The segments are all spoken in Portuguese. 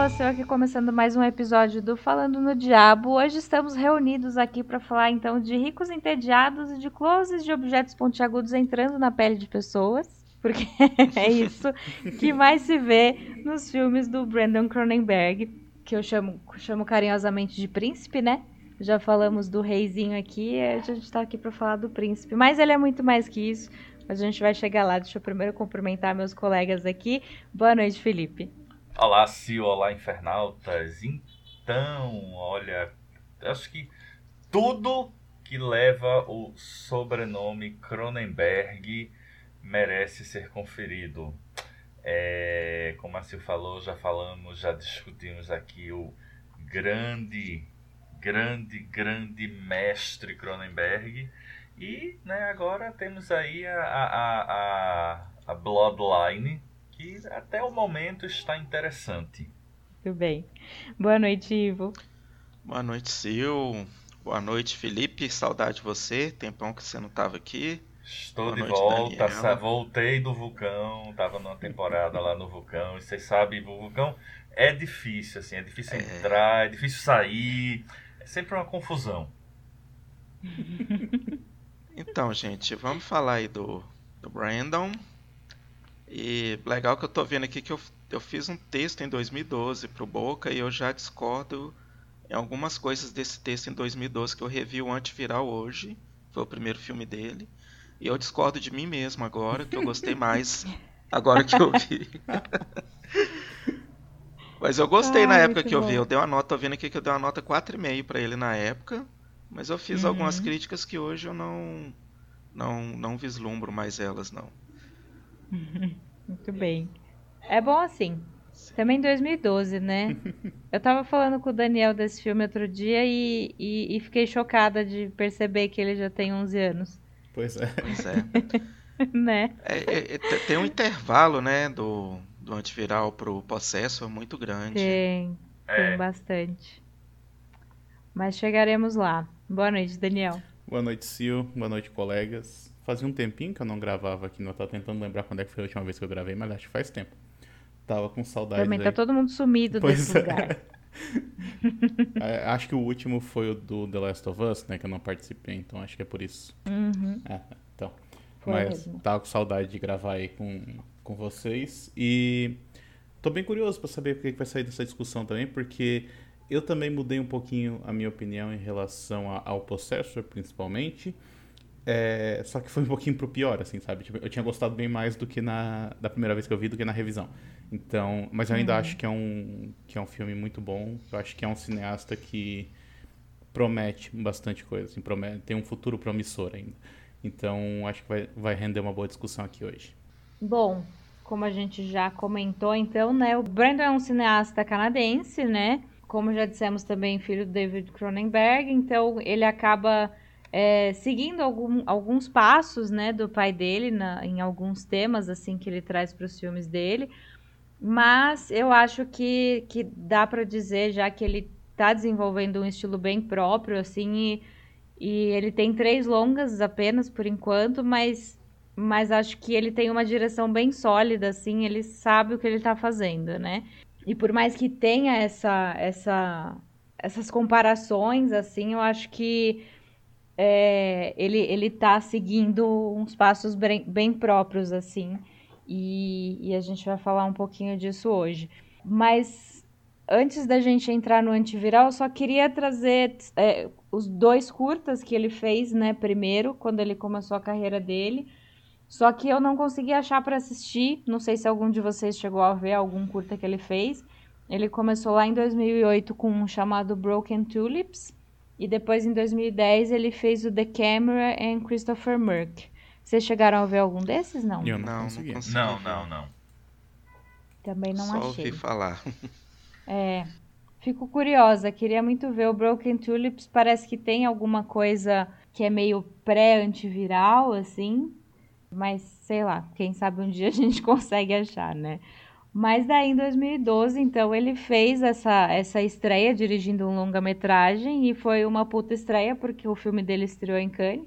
pessoas, estou aqui começando mais um episódio do Falando no Diabo. Hoje estamos reunidos aqui para falar então de ricos entediados e de closes de objetos pontiagudos entrando na pele de pessoas, porque é isso que mais se vê nos filmes do Brandon Cronenberg, que eu chamo, chamo carinhosamente de príncipe, né? Já falamos do reizinho aqui, a gente está aqui para falar do príncipe, mas ele é muito mais que isso. Mas a gente vai chegar lá. Deixa eu primeiro cumprimentar meus colegas aqui. Boa noite, Felipe. Olá, Sil, olá, infernautas. Então, olha, acho que tudo que leva o sobrenome Cronenberg merece ser conferido. É, como a Sil falou, já falamos, já discutimos aqui o grande, grande, grande mestre Cronenberg. E né, agora temos aí a, a, a, a Bloodline, que até o momento está interessante. Muito bem. Boa noite, Ivo. Boa noite, Sil. Boa noite, Felipe. Saudade de você. Tempão que você não estava aqui. Estou Boa de noite, volta. Voltei do vulcão. Tava numa temporada lá no vulcão. E vocês sabem, o vulcão é difícil, assim. É difícil é... entrar, é difícil sair. É sempre uma confusão. então, gente, vamos falar aí do, do Brandon. E legal que eu tô vendo aqui que eu, eu fiz um texto em 2012 pro Boca e eu já discordo em algumas coisas desse texto em 2012 que eu revi o Antiviral hoje. Foi o primeiro filme dele. E eu discordo de mim mesmo agora, que eu gostei mais agora que eu vi. mas eu gostei na época que eu vi. Eu dei uma nota, tô vendo aqui que eu dei uma nota 4,5 para ele na época. Mas eu fiz uhum. algumas críticas que hoje eu não, não, não vislumbro mais elas, não. Muito bem. É bom assim. Também 2012, né? Eu tava falando com o Daniel desse filme outro dia e, e, e, fiquei chocada de perceber que ele já tem 11 anos. Pois é. Pois é. né? É, é, é, tem um intervalo, né, do, do antiviral pro processo muito grande. Tem, tem é. bastante. Mas chegaremos lá. Boa noite, Daniel. Boa noite, Sil. Boa noite, colegas. Fazia um tempinho que eu não gravava aqui, não tava tentando lembrar quando é que foi a última vez que eu gravei, mas acho que faz tempo. Tava com saudade. Também tá todo mundo sumido pois desse é. lugar. É, acho que o último foi o do The Last of Us, né? Que eu não participei, então acho que é por isso. Uhum. É, então. Foi mas mesmo. tava com saudade de gravar aí com, com vocês. E tô bem curioso para saber o que vai sair dessa discussão também, porque eu também mudei um pouquinho a minha opinião em relação ao Possessor, principalmente. É, só que foi um pouquinho pro pior, assim, sabe? Tipo, eu tinha gostado bem mais do que na da primeira vez que eu vi do que na revisão. Então, mas eu ainda uhum. acho que é um que é um filme muito bom. Eu acho que é um cineasta que promete bastante coisa, assim, promete, tem um futuro promissor ainda. Então, acho que vai, vai render uma boa discussão aqui hoje. Bom, como a gente já comentou, então, né, o Brandon é um cineasta canadense, né? Como já dissemos também, filho do David Cronenberg, então ele acaba é, seguindo algum, alguns passos né, do pai dele na, em alguns temas assim que ele traz para os filmes dele. Mas eu acho que, que dá para dizer já que ele está desenvolvendo um estilo bem próprio, assim, e, e ele tem três longas apenas por enquanto, mas, mas acho que ele tem uma direção bem sólida, assim, ele sabe o que ele está fazendo, né? E por mais que tenha essa, essa, essas comparações, assim, eu acho que é, ele, ele tá seguindo uns passos bem, bem próprios, assim, e, e, a gente vai falar um pouquinho disso hoje. Mas antes da gente entrar no antiviral, eu só queria trazer é, os dois curtas que ele fez, né, primeiro, quando ele começou a carreira dele. Só que eu não consegui achar para assistir. Não sei se algum de vocês chegou a ver algum curta que ele fez. Ele começou lá em 2008 com um chamado Broken Tulips e depois, em 2010, ele fez o The Camera and Christopher Merck. Vocês chegaram a ver algum desses, não? Eu não, não consegui. Não, não, não. Também não Só achei. ouvi falar. É. Fico curiosa, queria muito ver o Broken Tulips. Parece que tem alguma coisa que é meio pré-antiviral, assim. Mas sei lá, quem sabe um dia a gente consegue achar, né? Mas daí em 2012, então, ele fez essa, essa estreia dirigindo um longa-metragem e foi uma puta estreia porque o filme dele estreou em Cannes,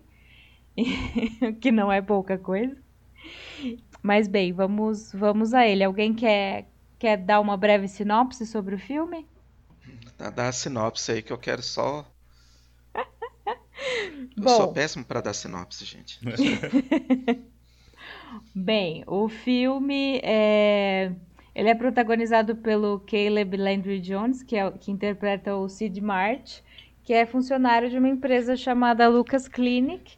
que não é pouca coisa. Mas bem, vamos vamos a ele. Alguém quer quer dar uma breve sinopse sobre o filme? Dá a sinopse aí que eu quero só. eu Bom... sou péssimo para dar sinopse, gente. Bem, o filme é... Ele é protagonizado pelo Caleb Landry Jones, que, é, que interpreta o Sid Mart, que é funcionário de uma empresa chamada Lucas Clinic,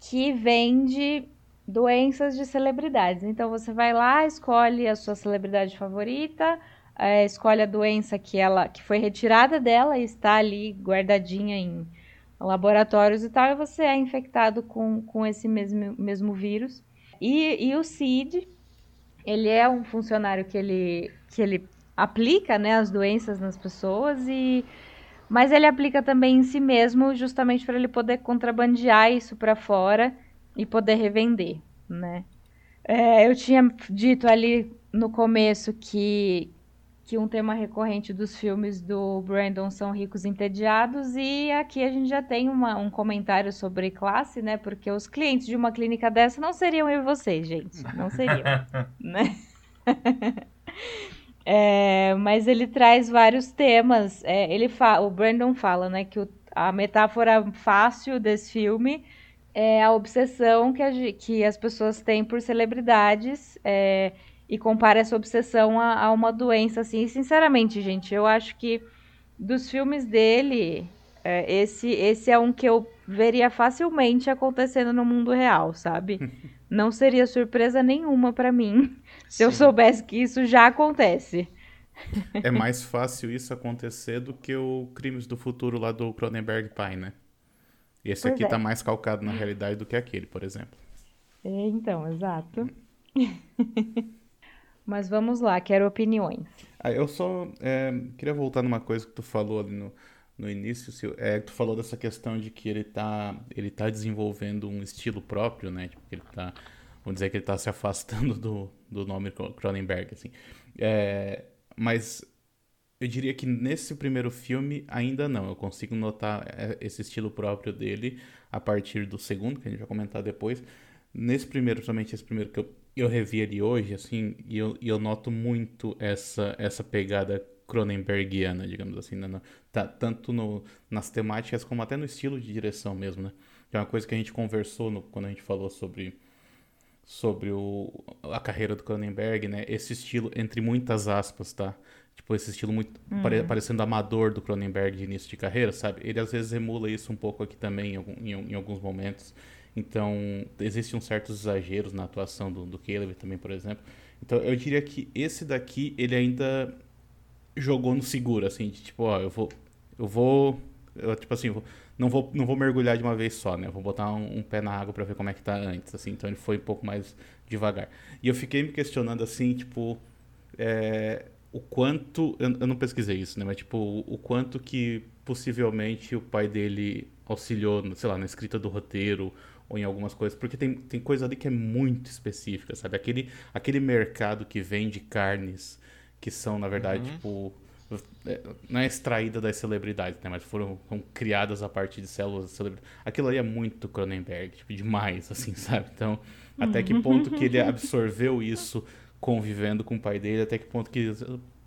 que vende doenças de celebridades. Então você vai lá, escolhe a sua celebridade favorita, é, escolhe a doença que ela que foi retirada dela e está ali guardadinha em laboratórios e tal, e você é infectado com, com esse mesmo, mesmo vírus. E, e o CID, ele é um funcionário que ele, que ele aplica né, as doenças nas pessoas e mas ele aplica também em si mesmo justamente para ele poder contrabandear isso para fora e poder revender, né? É, eu tinha dito ali no começo que que um tema recorrente dos filmes do Brandon são ricos entediados e aqui a gente já tem uma, um comentário sobre classe, né? Porque os clientes de uma clínica dessa não seriam eu e vocês, gente, não seriam, né? é, mas ele traz vários temas. É, ele fa o Brandon fala, né, que o, a metáfora fácil desse filme é a obsessão que, a, que as pessoas têm por celebridades. É, e compara essa obsessão a, a, uma doença, assim. E, sinceramente, gente, eu acho que dos filmes dele, é, esse, esse é um que eu veria facilmente acontecendo no mundo real, sabe? Não seria surpresa nenhuma para mim se Sim. eu soubesse que isso já acontece. É mais fácil isso acontecer do que o Crimes do Futuro lá do Cronenberg Pai, né? E esse pois aqui é. tá mais calcado na realidade do que aquele, por exemplo. É, então, exato. Mas vamos lá, quero opiniões. Ah, eu só é, queria voltar numa coisa que tu falou ali no, no início, é, tu falou dessa questão de que ele tá, ele tá desenvolvendo um estilo próprio, né? Tipo, ele tá, vamos dizer que ele tá se afastando do, do nome Cronenberg, assim. É, mas eu diria que nesse primeiro filme ainda não. Eu consigo notar é, esse estilo próprio dele a partir do segundo, que a gente vai comentar depois. Nesse primeiro, somente esse primeiro que eu eu revi ele hoje, assim, e eu, eu noto muito essa, essa pegada Cronenbergiana, digamos assim, né? tá, tanto no, nas temáticas como até no estilo de direção mesmo, né? Que é uma coisa que a gente conversou no, quando a gente falou sobre, sobre o, a carreira do Cronenberg, né? Esse estilo, entre muitas aspas, tá? Tipo, esse estilo muito uhum. pare, parecendo amador do Cronenberg de início de carreira, sabe? Ele às vezes emula isso um pouco aqui também, em, em, em alguns momentos. Então, existem certos exageros na atuação do, do Caleb também, por exemplo. Então, eu diria que esse daqui, ele ainda jogou no seguro, assim, de tipo, ó, eu vou. Eu vou. Eu, tipo assim, vou, não, vou, não vou mergulhar de uma vez só, né? Eu vou botar um, um pé na água para ver como é que tá antes, assim. Então, ele foi um pouco mais devagar. E eu fiquei me questionando, assim, tipo. É, o quanto. Eu, eu, não pesquisei isso, né? Mas, tipo, o, o quanto que possivelmente o pai dele auxiliou, sei lá, na escrita do roteiro ou em algumas coisas, porque tem, tem coisa ali que é muito específica, sabe? Aquele, aquele mercado que vende carnes que são, na verdade, uhum. tipo. É, não é extraída das celebridades, né? Mas foram, foram criadas a partir de células celebridades. Aquilo ali é muito Cronenberg, tipo, demais, assim, sabe? Então, até que ponto que ele absorveu isso convivendo com o pai dele, até que ponto que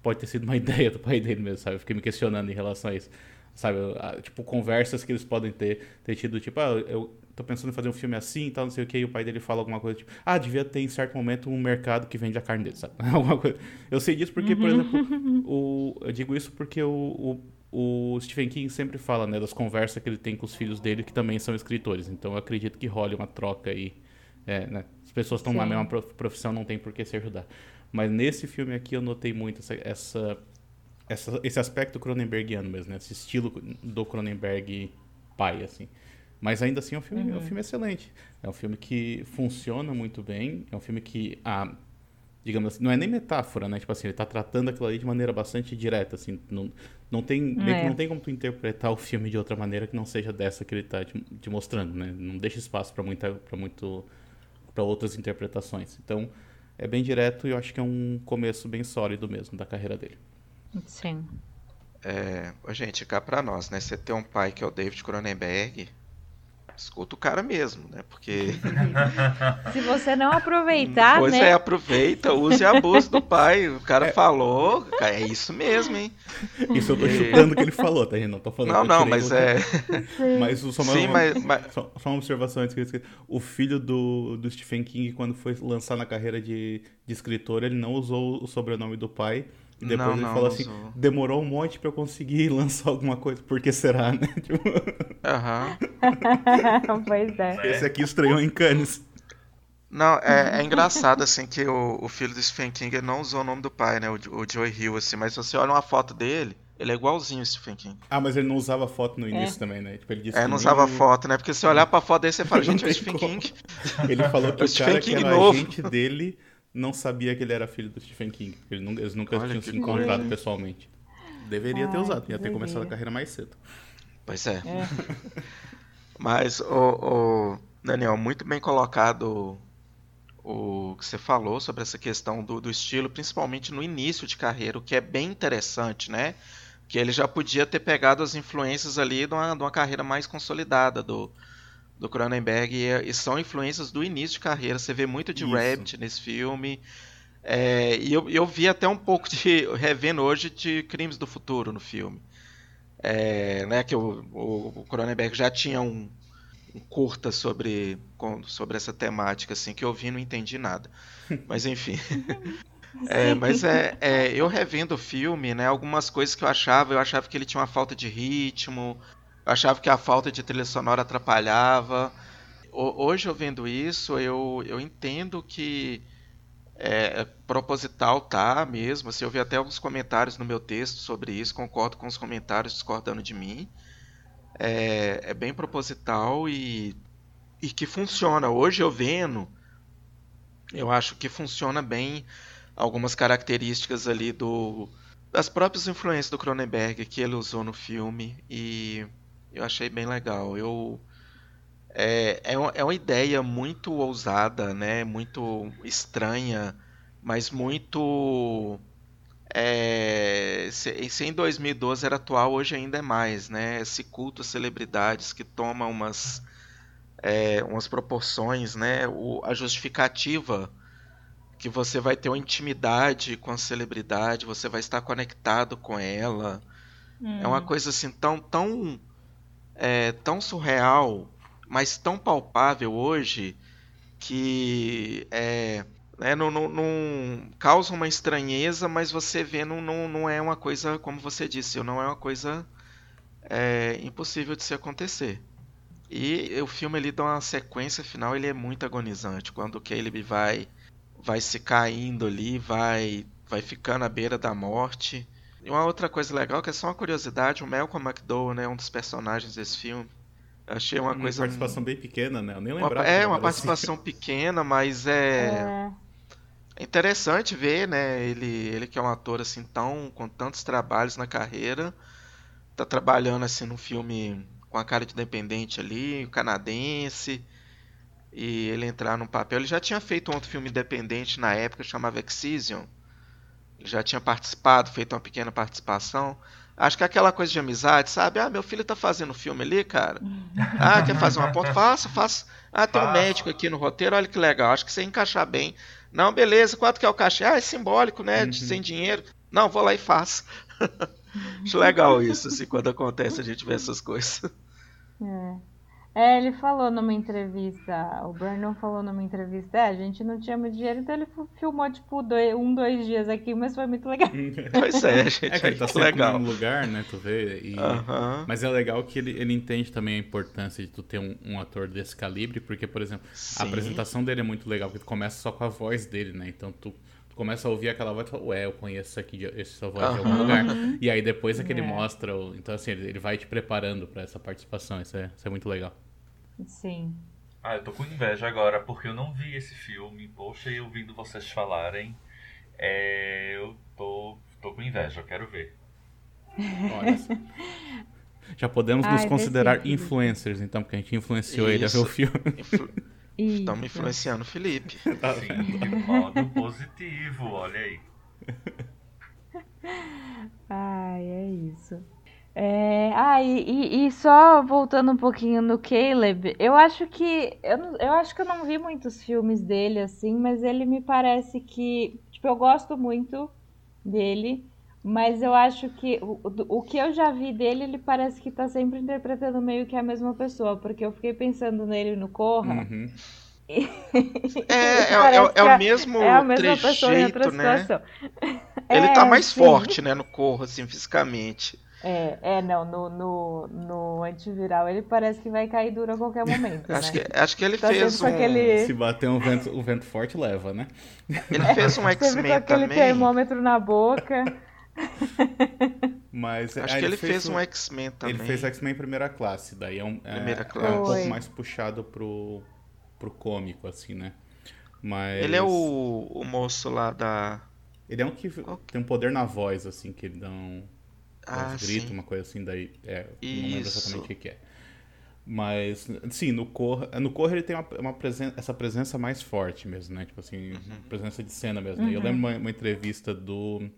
pode ter sido uma ideia do pai dele mesmo, sabe? Eu fiquei me questionando em relação a isso. Sabe, tipo, conversas que eles podem ter, ter tido, tipo, ah, eu, tô pensando em fazer um filme assim e tal, não sei o que, e o pai dele fala alguma coisa tipo, ah, devia ter em certo momento um mercado que vende a carne dele, sabe? Alguma coisa. Eu sei disso porque, por uhum. exemplo, o, eu digo isso porque o, o, o, Stephen King sempre fala, né, das conversas que ele tem com os filhos dele, que também são escritores. Então eu acredito que role uma troca aí. É, né? As pessoas estão na mesma profissão, não tem por que se ajudar. Mas nesse filme aqui eu notei muito essa, essa, essa esse aspecto Cronenbergiano mesmo, né? Esse estilo do Cronenberg pai, assim. Mas ainda assim é um filme, uhum. é um uhum. filme excelente. É um filme que funciona muito bem. É um filme que, ah, digamos assim, não é nem metáfora, né? Tipo assim, ele tá tratando aquilo ali de maneira bastante direta, assim. Não, não tem, é. não tem como tu interpretar o filme de outra maneira que não seja dessa que ele tá te, te mostrando, né? Não deixa espaço para muita, para muito, para outras interpretações. Então, é bem direto e eu acho que é um começo bem sólido mesmo da carreira dele. Sim. É, gente, cá para nós, né? Você tem um pai que é o David Cronenberg, escuta o cara mesmo, né? Porque. Se você não aproveitar, pois né? é, aproveita, use e abuse do pai. O cara é. falou, é isso mesmo, hein? Isso eu tô chutando o que ele falou, tá, gente? Não tô falando Não, não, mas é. Mas só uma, Sim, mas, mas... Só, só, uma observação antes que O filho do, do Stephen King, quando foi lançar na carreira de, de escritor, ele não usou o sobrenome do pai. E depois não, ele não, falou assim, usou. demorou um monte para eu conseguir lançar alguma coisa, por que será, né? Tipo, Aham. Uhum. pois é. Esse aqui estreou em Cannes. Não, é, é engraçado, assim, que o, o, filho do Stephen King não usou o nome do pai, né? O, o Joey Hill, assim, mas se você olha uma foto dele, ele é igualzinho o Stephen King. Ah, mas ele não usava foto no início é. também, né? Tipo, ele disse é, não usava foto, né? Porque se olhar pra foto dele, você fala, gente, é o Stephen como. King. Ele falou que o, o cara King que era novo. agente dele não sabia que ele era filho do Stephen King. Ele nunca, eles nunca Olha tinham se encontrado coisa. pessoalmente. Deveria Ai, ter usado, ia ter começado a carreira mais cedo. Pois é. é. Mas, o, o, Daniel, muito bem colocado o que você falou sobre essa questão do, do, estilo, principalmente no início de carreira, o que é bem interessante, né? Que ele já podia ter pegado as influências ali de uma, de uma carreira mais consolidada do, do Cronenberg e, e, são influências do início de carreira. Você vê muito de Isso. Rabbit nesse filme. É, e eu, eu vi até um pouco de. revendo hoje de Crimes do Futuro no filme. É, né, que o, o, o Cronenberg já tinha um, um, curta sobre, com, sobre essa temática, assim, que eu vi e não entendi nada. Mas enfim. É, mas é, é, eu revendo o filme, né? Algumas coisas que eu achava, eu achava que ele tinha uma falta de ritmo, eu achava que a falta de trilha sonora atrapalhava. Hoje eu vendo isso, eu, eu entendo que é, é proposital tá mesmo. Assim, eu vi até alguns comentários no meu texto sobre isso, concordo com os comentários discordando de mim. É, é bem proposital e, e que funciona. Hoje eu vendo, eu acho que funciona bem algumas características ali do das próprias influências do Cronenberg que ele usou no filme e eu achei bem legal. Eu é, é, uma, é uma ideia muito ousada, né? Muito estranha, mas muito é, se, se, em 2012 era atual, hoje ainda é mais, né? Esse culto a celebridades que toma umas, é, umas proporções, né? O, a justificativa que você vai ter uma intimidade com a celebridade, você vai estar conectado com ela. Hum. É uma hum. coisa assim tão, tão é, tão surreal, mas tão palpável hoje que é, né, não, não, não, causa uma estranheza, mas você vê não, não, não é uma coisa, como você disse, não é uma coisa é, impossível de se acontecer. E o filme ele dá uma sequência final, ele é muito agonizante. Quando o Caleb vai vai se caindo ali, vai vai ficando à beira da morte. E uma outra coisa legal, que é só uma curiosidade, o Malcolm McDowell, né, um dos personagens desse filme. Eu achei uma, uma coisa... participação bem pequena, né? Eu nem lembrava. Uma, é, uma participação assim. pequena, mas é... é... interessante ver, né, ele, ele que é um ator, assim, tão, com tantos trabalhos na carreira, tá trabalhando, assim, num filme com a cara de independente ali, canadense, e ele entrar num papel... Ele já tinha feito um outro filme independente na época, chamava Excision, já tinha participado, feito uma pequena participação. Acho que é aquela coisa de amizade, sabe? Ah, meu filho tá fazendo filme ali, cara. Ah, quer fazer uma ponta? Faça, faça. Ah, tem um médico aqui no roteiro, olha que legal. Acho que você encaixar bem. Não, beleza, quanto que é o cachê? Ah, é simbólico, né? Uhum. Sem dinheiro. Não, vou lá e faço. Acho legal isso, assim, quando acontece a gente vê essas coisas. É. É, ele falou numa entrevista, o Brandon falou numa entrevista, é, a gente não tinha muito dinheiro, então ele filmou, tipo, dois, um, dois dias aqui, mas foi muito legal. pois é, gente, é que ele tá sempre legal. no lugar, né, tu vê, e... uh -huh. mas é legal que ele, ele entende também a importância de tu ter um, um ator desse calibre, porque, por exemplo, Sim. a apresentação dele é muito legal, porque tu começa só com a voz dele, né, então tu começa a ouvir aquela voz e fala, ué, eu conheço aqui, essa voz uhum. de algum lugar. E aí depois é que ele é. mostra, então assim, ele vai te preparando para essa participação, isso é, isso é muito legal. Sim. Ah, eu tô com inveja agora, porque eu não vi esse filme, poxa, e ouvindo vocês falarem, é, eu tô, tô com inveja, eu quero ver. Olha Já podemos Ai, nos considerar influencers, então, porque a gente influenciou Isso. ele a ver o filme. Influ... Estamos influenciando o Felipe. Tá Sim, de modo positivo, olha aí. Ai, é isso. É, ah, e, e, só voltando um pouquinho no Caleb, eu acho que. Eu, eu acho que eu não vi muitos filmes dele, assim, mas ele me parece que. Tipo, eu gosto muito dele, mas eu acho que o, o que eu já vi dele, ele parece que tá sempre interpretando meio que a mesma pessoa, porque eu fiquei pensando nele no Corra. Uhum. é, é, é, é, o mesmo é a mesma trejeito, pessoa em outra né? situação. Ele tá é, mais sim. forte, né, no Corra, assim, fisicamente. É, é, não, no, no, no antiviral ele parece que vai cair duro a qualquer momento. acho, né? que, acho que ele tá fez um. Aquele... Se bater um vento, um vento forte, leva, né? Ele fez um X-Men com aquele também. termômetro na boca. Mas acho que ele, fez, fez um X-Men também. Ele fez X-Men primeira classe, daí é um, é, classe. é um pouco mais puxado pro, pro cômico, assim, né? Mas... Ele é o, o moço lá da. Ele é um que tem um poder na voz, assim, que ele dá um ah, grito, uma coisa assim, daí é, não lembro exatamente o que é. Mas, sim, no Corra, no Corra ele tem uma, uma presen essa presença mais forte mesmo, né? Tipo assim, uhum. presença de cena mesmo. Uhum. Eu lembro uma, uma entrevista do.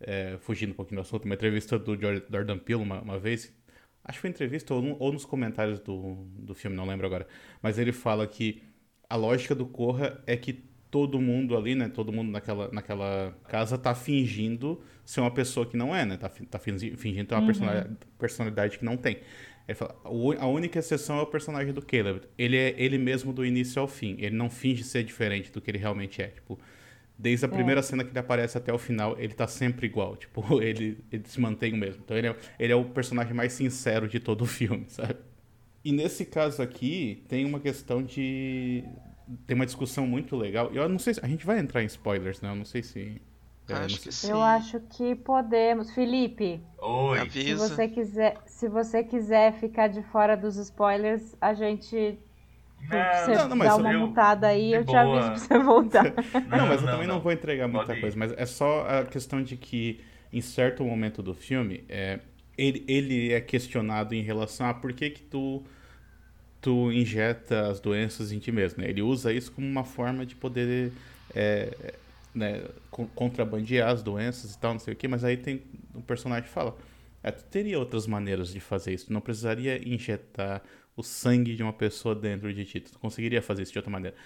É, fugindo um pouquinho do assunto, uma entrevista do Jordan Peele uma, uma vez. Acho que foi entrevista ou, ou nos comentários do, do filme, não lembro agora. Mas ele fala que a lógica do Corra é que todo mundo ali, né? Todo mundo naquela, naquela casa tá fingindo ser uma pessoa que não é, né? Tá, tá fingindo ter uma uhum. personalidade, personalidade que não tem. Fala, a única exceção é o personagem do Caleb. Ele é ele mesmo do início ao fim. Ele não finge ser diferente do que ele realmente é. Tipo, desde a é. primeira é. cena que ele aparece até o final, ele tá sempre igual. Tipo, ele, ele se mantém o mesmo. Então ele é, ele é o personagem mais sincero de todo o filme, sabe? E nesse caso aqui, tem uma questão de tem uma discussão muito legal. Eu não sei se a gente vai entrar em spoilers, né? Eu não sei se é, acho que sim. Eu acho que podemos. Felipe, Oi. Avisa. se você quiser, se você quiser ficar de fora dos spoilers, a gente não, você não, dá uma eu, mutada aí, eu boa. te aviso pra você voltar. Não, não mas eu também não, vou entregar muita coisa, mas é só a questão de que em certo momento do filme, é, ele, ele é questionado em relação a por que que tu tu injeta as doenças em ti mesmo. Né? Ele usa isso como uma forma de poder é, né, contrabandear as doenças e tal, não sei o que, mas aí tem um personagem que fala, é, tu teria outras maneiras de fazer isso, tu não precisaria injetar o sangue de uma pessoa dentro de ti, tu conseguiria fazer isso de outra maneira.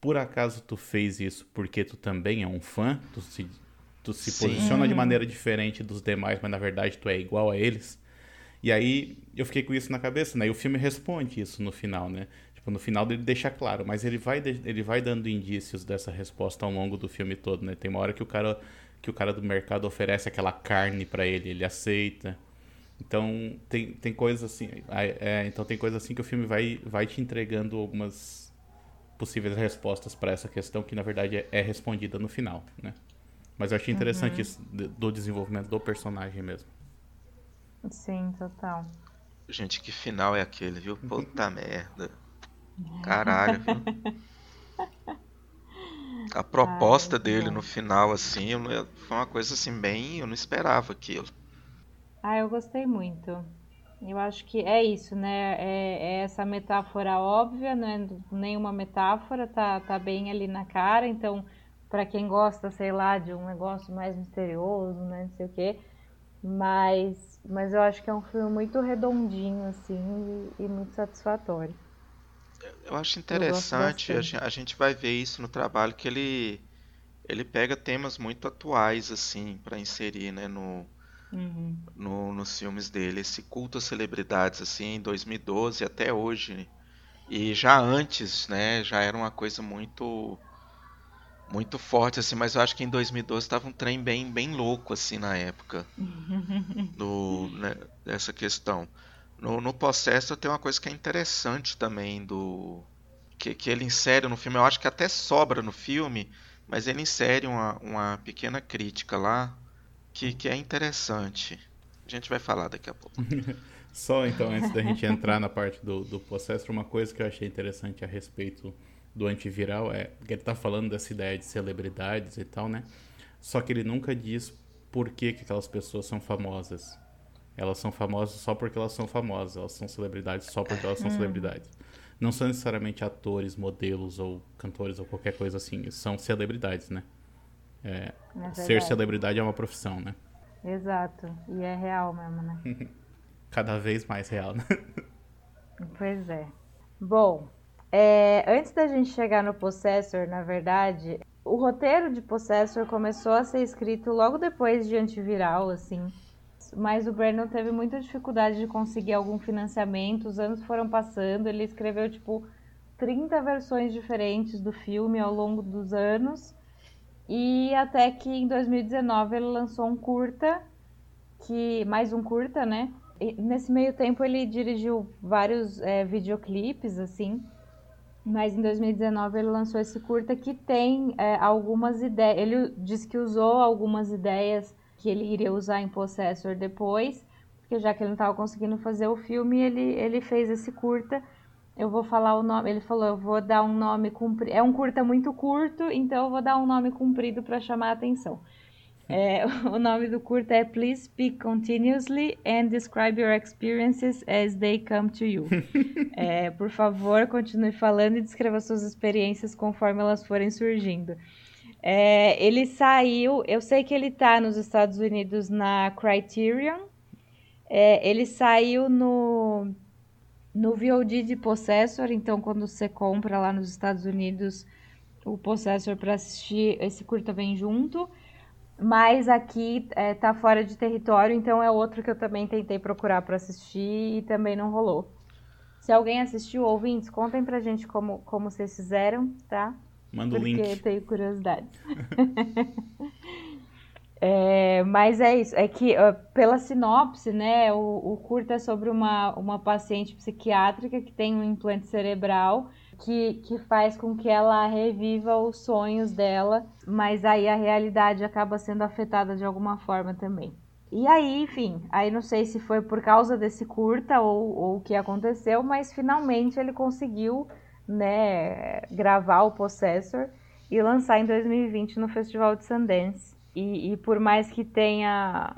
Por acaso tu fez isso porque tu também é um fã? Tu se, tu se posiciona de maneira diferente dos demais, mas na verdade tu é igual a eles? E aí eu fiquei com isso na cabeça, né? E o filme responde isso no final, né? Tipo, no final ele deixa claro, mas ele vai, ele vai dando indícios dessa resposta ao longo do filme todo, né? Tem uma hora que o cara, que o cara do mercado oferece aquela carne para ele, ele aceita. Então tem, tem coisas assim, é, então tem coisas assim que o filme vai, vai te entregando algumas possíveis respostas para essa questão que na verdade é, é, respondida no final, né? Mas eu achei interessante uhum. isso do desenvolvimento do personagem mesmo. Sim, total. Gente, que final é aquele, viu? Puta merda. Caralho, viu? A proposta Ai, dele no final, assim, foi uma coisa assim, bem. Eu não esperava aquilo. Ah, eu gostei muito. Eu acho que é isso, né? É, é essa metáfora óbvia, não é nenhuma metáfora, tá, tá bem ali na cara. Então, para quem gosta, sei lá, de um negócio mais misterioso, né? Não sei o quê. Mas mas eu acho que é um filme muito redondinho, assim, e, e muito satisfatório. Eu acho interessante, eu a gente vai ver isso no trabalho, que ele, ele pega temas muito atuais, assim, para inserir, né, no, uhum. no, nos filmes dele. Esse culto às celebridades, assim, em 2012 até hoje. E já antes, né, já era uma coisa muito muito forte, assim, mas eu acho que em 2012 estava um trem bem, bem louco, assim, na época. do, né, dessa questão. No, no Possesso tem uma coisa que é interessante também do. Que, que ele insere no filme, eu acho que até sobra no filme, mas ele insere uma, uma pequena crítica lá que, que é interessante. A gente vai falar daqui a pouco. Só então, antes da gente entrar na parte do, do Possesso, uma coisa que eu achei interessante a respeito do antiviral é que ele tá falando dessa ideia de celebridades e tal, né? Só que ele nunca diz por que, que aquelas pessoas são famosas. Elas são famosas só porque elas são famosas, elas são celebridades só porque elas são hum. celebridades. Não são necessariamente atores, modelos ou cantores ou qualquer coisa assim, são celebridades, né? É, ser celebridade é uma profissão, né? Exato, e é real mesmo, né? cada vez mais real, né? Pois é. Bom, é, antes da gente chegar no Possessor, na verdade, o roteiro de Possessor começou a ser escrito logo depois de Antiviral, assim. Mas o Brandon teve muita dificuldade de conseguir algum financiamento, os anos foram passando, ele escreveu, tipo, 30 versões diferentes do filme ao longo dos anos. E até que em 2019 ele lançou um curta, que mais um curta, né? E nesse meio tempo ele dirigiu vários é, videoclipes, assim. Mas em 2019 ele lançou esse curta que tem é, algumas ideias. Ele disse que usou algumas ideias que ele iria usar em Possessor depois, porque já que ele não estava conseguindo fazer o filme, ele, ele fez esse curta. Eu vou falar o nome. Ele falou: eu vou dar um nome comprido. É um curta muito curto, então eu vou dar um nome comprido para chamar a atenção. É, o nome do curta é Please Speak Continuously and Describe Your Experiences as They Come to You. É, por favor, continue falando e descreva suas experiências conforme elas forem surgindo. É, ele saiu, eu sei que ele está nos Estados Unidos na Criterion. É, ele saiu no, no VOD de Possessor, então quando você compra lá nos Estados Unidos o Possessor para assistir, esse curta vem junto. Mas aqui é, tá fora de território, então é outro que eu também tentei procurar para assistir e também não rolou. Se alguém assistiu, ouvintes, contem pra gente como, como vocês fizeram, tá? Manda o link. Porque eu tenho curiosidade. é, mas é isso, é que uh, pela sinopse, né, o, o curta é sobre uma, uma paciente psiquiátrica que tem um implante cerebral que, que faz com que ela reviva os sonhos dela, mas aí a realidade acaba sendo afetada de alguma forma também. E aí, enfim, aí não sei se foi por causa desse curta ou, ou o que aconteceu, mas finalmente ele conseguiu, né, gravar o Possessor e lançar em 2020 no Festival de Sundance. E, e por mais que tenha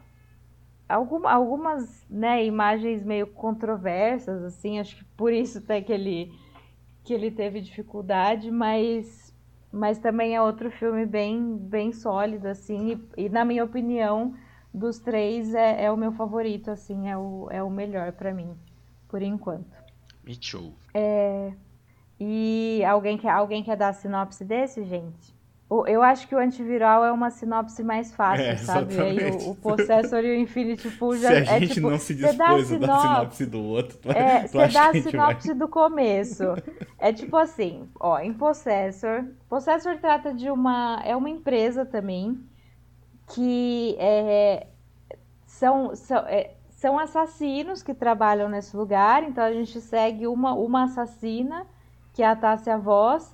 algum, algumas né, imagens meio controversas, assim, acho que por isso até que ele que ele teve dificuldade, mas, mas também é outro filme bem, bem sólido, assim, e, e na minha opinião, dos três é, é, o meu favorito, assim, é o, é o melhor para mim, por enquanto. Me too. É, e alguém quer, alguém quer dar a sinopse desse, gente? Eu acho que o antiviral é uma sinopse mais fácil, é, sabe? Aí o, o Possessor e o Infinity Pool já Se a é gente tipo, não se dispôs a dar a sinopse do outro, tu é, você dá a sinopse vai... do começo. É tipo assim, ó, em Possessor, Possessor trata de uma é uma empresa também que é, são são, é, são assassinos que trabalham nesse lugar, então a gente segue uma uma assassina que é a Tássia Voz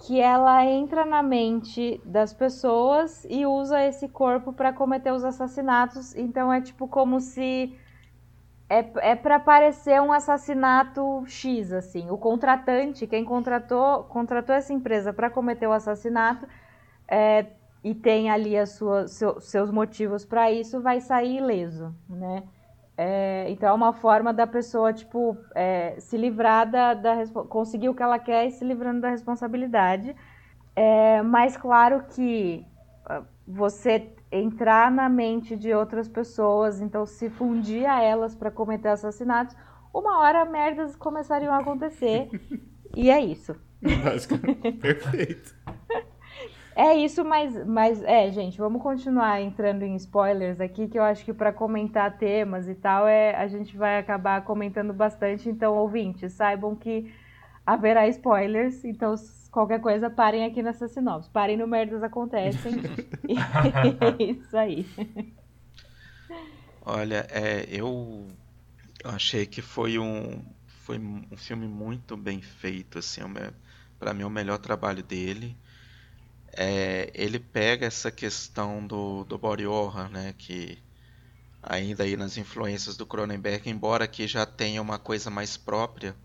que ela entra na mente das pessoas e usa esse corpo para cometer os assassinatos. Então é tipo como se é, é para parecer um assassinato X assim. O contratante, quem contratou contratou essa empresa para cometer o assassinato é, e tem ali as suas, seu, seus motivos para isso, vai sair ileso, né? É, então é uma forma da pessoa, tipo, é, se livrar da, da conseguir o que ela quer e se livrando da responsabilidade. É, mas claro que ah, você entrar na mente de outras pessoas, então se fundir a elas para cometer assassinatos, uma hora merdas começariam a acontecer. e é isso. Basicamente, perfeito. É isso, mas, mas é, gente, vamos continuar entrando em spoilers aqui, que eu acho que para comentar temas e tal, é, a gente vai acabar comentando bastante. Então, ouvintes, saibam que haverá spoilers, então qualquer coisa parem aqui nessa sinopse. Parem no Merdas Acontecem. é isso aí. Olha, é, eu achei que foi um, foi um filme muito bem feito, assim, é para mim é o melhor trabalho dele é, ele pega essa questão do, do body horror, né, que ainda aí nas influências do Cronenberg, embora aqui já tenha uma coisa mais própria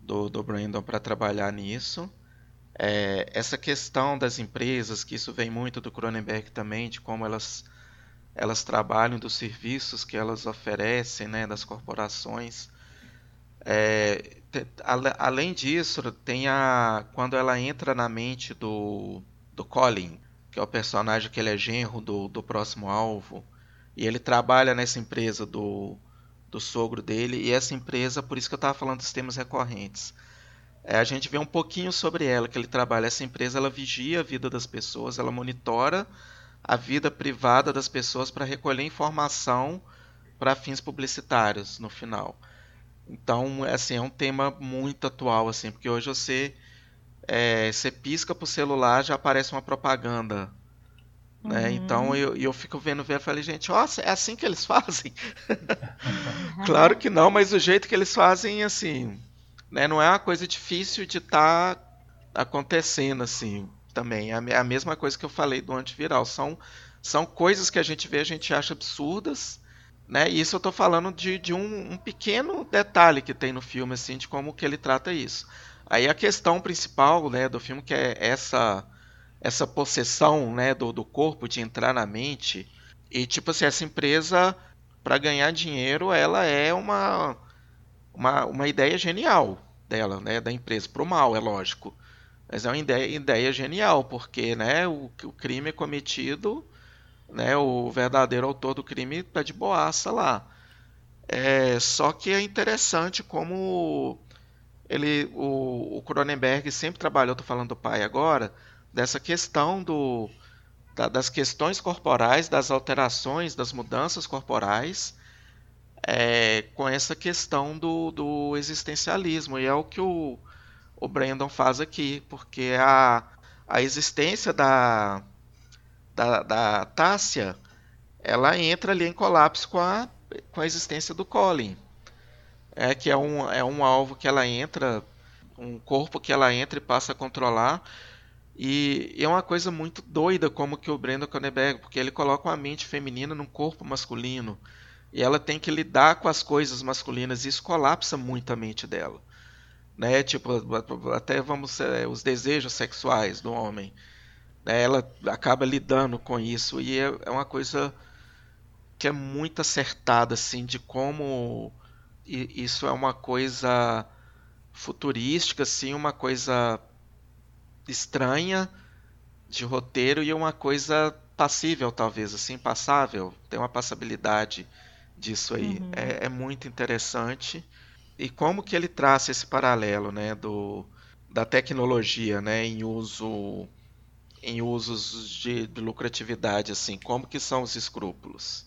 do, do Brandon para trabalhar nisso. É, essa questão das empresas, que isso vem muito do Cronenberg também, de como elas, elas trabalham, dos serviços que elas oferecem, né, das corporações. É, além disso, tem a quando ela entra na mente do do Colin, que é o personagem que ele é genro do, do próximo alvo, e ele trabalha nessa empresa do, do sogro dele. E essa empresa, por isso que eu estava falando dos temas recorrentes. É, a gente vê um pouquinho sobre ela, que ele trabalha. Essa empresa ela vigia a vida das pessoas, ela monitora a vida privada das pessoas para recolher informação para fins publicitários no final. Então, assim, é um tema muito atual, assim, porque hoje você, é, você pisca pro celular já aparece uma propaganda. Né? Uhum. Então eu, eu fico vendo ver e falei, gente, ó, é assim que eles fazem? claro que não, mas o jeito que eles fazem, assim, né, não é uma coisa difícil de estar tá acontecendo, assim, também. É, é a mesma coisa que eu falei do antiviral. São, são coisas que a gente vê, a gente acha absurdas, né? E isso eu estou falando de, de um, um, pequeno detalhe que tem no filme, assim, de como que ele trata isso. Aí a questão principal, né, do filme que é essa essa possessão, né, do, do corpo de entrar na mente e tipo assim essa empresa para ganhar dinheiro ela é uma, uma uma ideia genial dela, né, da empresa pro mal, é lógico. Mas é uma ideia, ideia genial porque, né, o, o crime é cometido né? O verdadeiro autor do crime está de boaça lá. É, só que é interessante como ele, o, o Cronenberg sempre trabalhou, estou falando do pai agora, dessa questão do, da, das questões corporais, das alterações, das mudanças corporais, é, com essa questão do, do existencialismo. E é o que o, o Brandon faz aqui, porque a, a existência da, da, da Tássia, ela entra ali em colapso com a, com a existência do Colin. É que é um, é um alvo que ela entra, um corpo que ela entra e passa a controlar. E, é uma coisa muito doida como que o Brandon Cronenberg, porque ele coloca uma mente feminina num corpo masculino. E ela tem que lidar com as coisas masculinas e isso colapsa muito a mente dela. Né? Tipo, até vamos é, os desejos sexuais do homem. Né, ela acaba lidando com isso e é, é uma coisa que é muito acertada assim de como isso é uma coisa futurística assim uma coisa estranha de roteiro e uma coisa passível talvez assim passável tem uma passabilidade disso aí uhum. é, é, muito interessante e como que ele traça esse paralelo né do da tecnologia né em uso em usos de, de, lucratividade, assim, como que são os escrúpulos?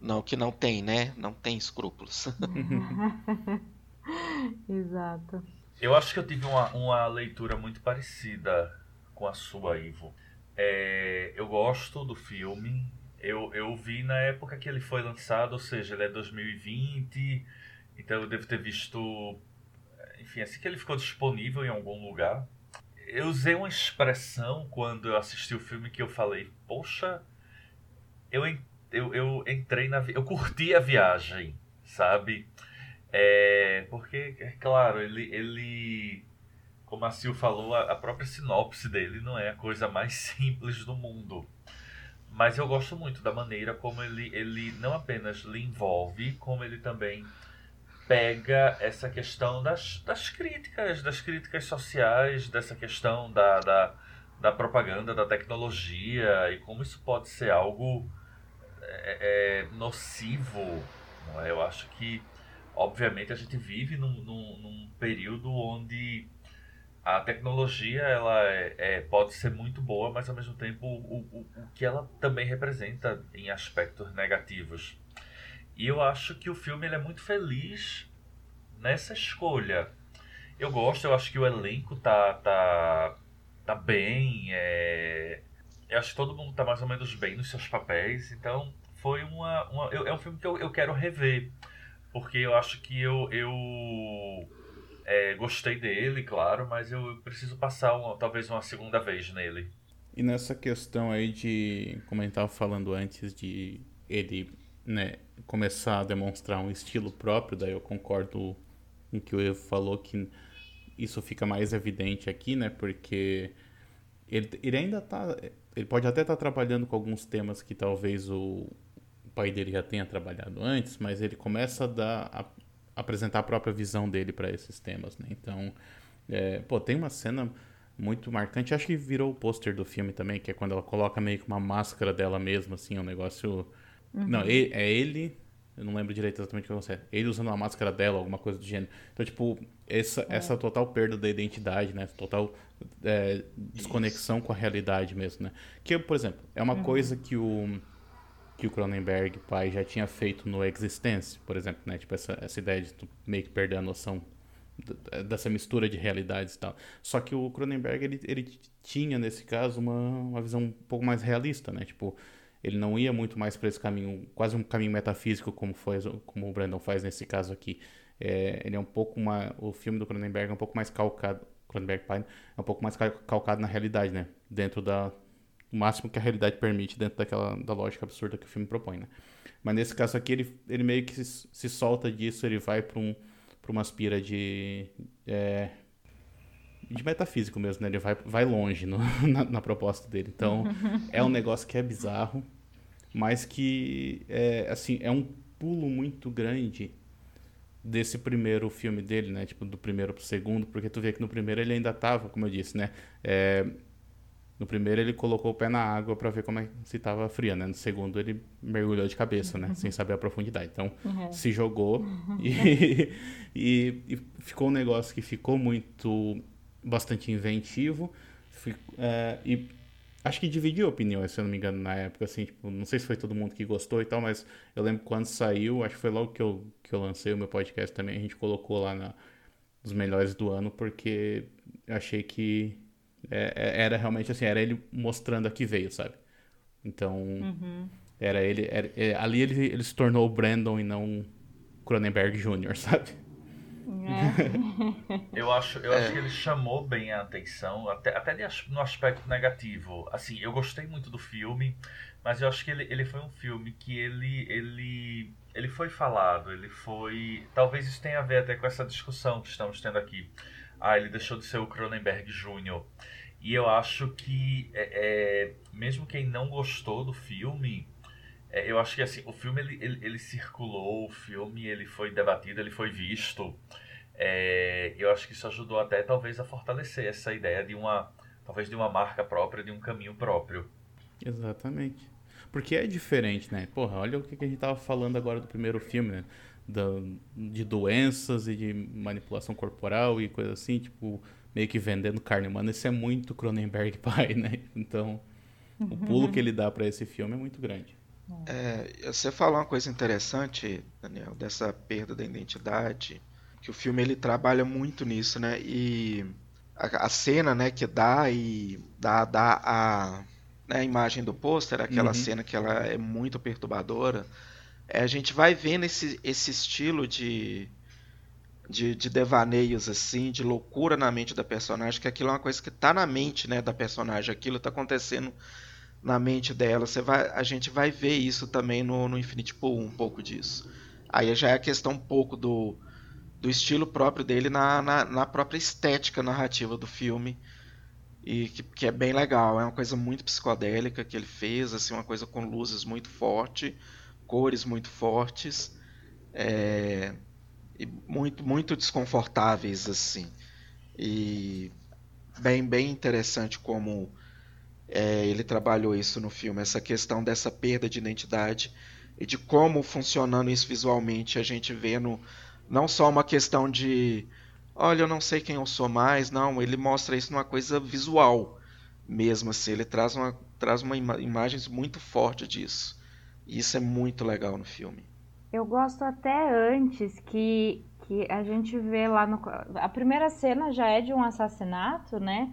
Não, que não tem, né? Não tem escrúpulos. Exato. Eu acho que eu tive uma, uma leitura muito parecida com a sua, Ivo. É, eu gosto do filme. Eu, eu vi na época que ele foi lançado, ou seja, ele é 2020, então eu devo ter visto. Enfim, assim que ele ficou disponível em algum lugar eu usei uma expressão quando eu assisti o filme que eu falei, poxa, eu, eu, eu entrei na. Eu curti a viagem, sabe? É, porque, é claro, ele, ele. Como a Sil falou, a, a própria sinopse dele não é a coisa mais simples do mundo. Mas eu gosto muito da maneira como ele, ele não apenas lhe envolve, como ele também pega essa questão das, das críticas, das críticas sociais, dessa questão da, da, da propaganda, da tecnologia e como isso pode ser algo é, é, nocivo. É? Eu acho que, obviamente, a gente vive num, num, num período onde a tecnologia ela é, é, pode ser muito boa, mas ao mesmo tempo o, o, o que ela também representa em aspectos negativos. E eu acho que o filme ele é muito feliz nessa escolha. Eu gosto, eu acho que o elenco tá, tá, tá bem. É... Eu acho que todo mundo tá mais ou menos bem nos seus papéis. Então, foi uma. uma eu, é um filme que eu, eu quero rever. Porque eu acho que eu. eu é, gostei dele, claro, mas eu preciso passar uma, talvez uma segunda vez nele. E nessa questão aí de, como gente estava falando antes, de ele né, começar a demonstrar um estilo próprio, daí eu concordo com o que o Evo falou, que isso fica mais evidente aqui, né, porque ele, ele ainda está, ele pode até estar tá trabalhando com alguns temas que talvez o pai dele já tenha trabalhado antes, mas ele começa a, dar, a apresentar a própria visão dele para esses temas, né, então, é, pô, tem uma cena muito marcante. Acho que virou o pôster do filme também, que é quando ela coloca meio que uma máscara dela mesma, assim, um negócio. Uhum. Não, é ele, Eu não lembro direito exatamente o que acontece. Ele usando a máscara dela, alguma coisa do gênero. Então, tipo, essa, é. essa total perda da identidade, né? Total é, desconexão Isso. com a realidade mesmo, né? Que, por exemplo, é uma uhum. coisa que o que o Cronenberg, pai, já tinha feito no Existence, por exemplo, né? Tipo, essa, essa ideia de tu meio que perder a noção dessa mistura de realidades e tal. Só que o Cronenberg, ele, ele tinha, nesse caso, uma, uma visão um pouco mais realista, né? Tipo, ele não ia muito mais para esse caminho, quase um caminho metafísico como foi, como o Brandon faz nesse caso aqui. É, ele é um pouco o filme do Cronenberg é um pouco mais calcado, Cronenberg Pine é um pouco mais calcado na realidade, né? Dentro da o máximo que a realidade permite dentro daquela da lógica absurda que o filme propõe, né? Mas nesse caso aqui ele, ele meio que se, se solta disso, ele vai para um para uma aspira de é, de metafísico mesmo, né? Ele vai, vai longe no, na, na, proposta dele. Então, é um negócio que é bizarro, mas que, é, assim, é um pulo muito grande desse primeiro filme dele, né? Tipo, do primeiro pro segundo, porque tu vê que no primeiro ele ainda tava, como eu disse, né? É, no primeiro ele colocou o pé na água para ver como é se tava fria, né? No segundo ele mergulhou de cabeça, né? Sem saber a profundidade. Então uhum. se jogou e, e, e, ficou um negócio que ficou muito bastante inventivo. É, e acho que dividiu opiniões, se eu não me engano, na época, assim, tipo, não sei se foi todo mundo que gostou e tal, mas eu lembro quando saiu, acho que foi logo que eu, que eu lancei o meu podcast também, a gente colocou lá na, nos melhores do ano, porque achei que é era realmente assim, era ele mostrando a que veio, sabe? Então, uhum. era ele, era, é, ali ele, ele se tornou o Brandon e não Cronenberg Jr., sabe? É. eu acho, eu é. acho que ele chamou bem a atenção, até, até no aspecto negativo. Assim, eu gostei muito do filme, mas eu acho que ele, ele foi um filme que ele, ele, ele foi falado, ele foi. Talvez isso tenha a ver até com essa discussão que estamos tendo aqui. Ah, ele deixou de ser o Cronenberg Jr. E eu acho que, é, é, mesmo quem não gostou do filme, é, eu acho que assim, o filme ele, ele, ele, circulou, o filme ele foi debatido, ele foi visto. É, eu acho que isso ajudou até talvez a fortalecer essa ideia de uma, talvez de uma marca própria, de um caminho próprio. Exatamente. Porque é diferente, né? Porra, olha o que a gente tava falando agora do primeiro filme, né? Da, de doenças e de manipulação corporal e coisa assim, tipo, meio que vendendo carne humana. Isso é muito Cronenberg pai, né? Então, o pulo que ele dá para esse filme é muito grande. É, você falou uma coisa interessante, Daniel, dessa perda da identidade, que o filme ele trabalha muito nisso, né? E a, a cena, né, que dá e dá, dá a, né, a imagem do pôster, aquela uhum. cena que ela é muito perturbadora. É, a gente vai vendo esse, esse estilo de, de, de, devaneios assim, de loucura na mente da personagem, que aquilo é uma coisa que está na mente, né, da personagem, aquilo está acontecendo na mente dela. Você vai, a gente vai ver isso também no, no Infinite Pool, um pouco disso. Aí já é a questão um pouco do, do estilo próprio dele na, na, na própria estética narrativa do filme. E que, que, é bem legal. É uma coisa muito psicodélica que ele fez, assim, uma coisa com luzes muito forte, cores muito fortes. É, e muito, muito desconfortáveis, assim. E bem, bem interessante como é, ele trabalhou isso no filme, essa questão dessa perda de identidade e de como funcionando isso visualmente a gente vê no, não só uma questão de olha, eu não sei quem eu sou mais, não, ele mostra isso numa coisa visual mesmo assim, ele traz uma, traz uma ima imagens muito forte disso. E isso é muito legal no filme. Eu gosto até antes que, que a gente vê lá no. A primeira cena já é de um assassinato, né?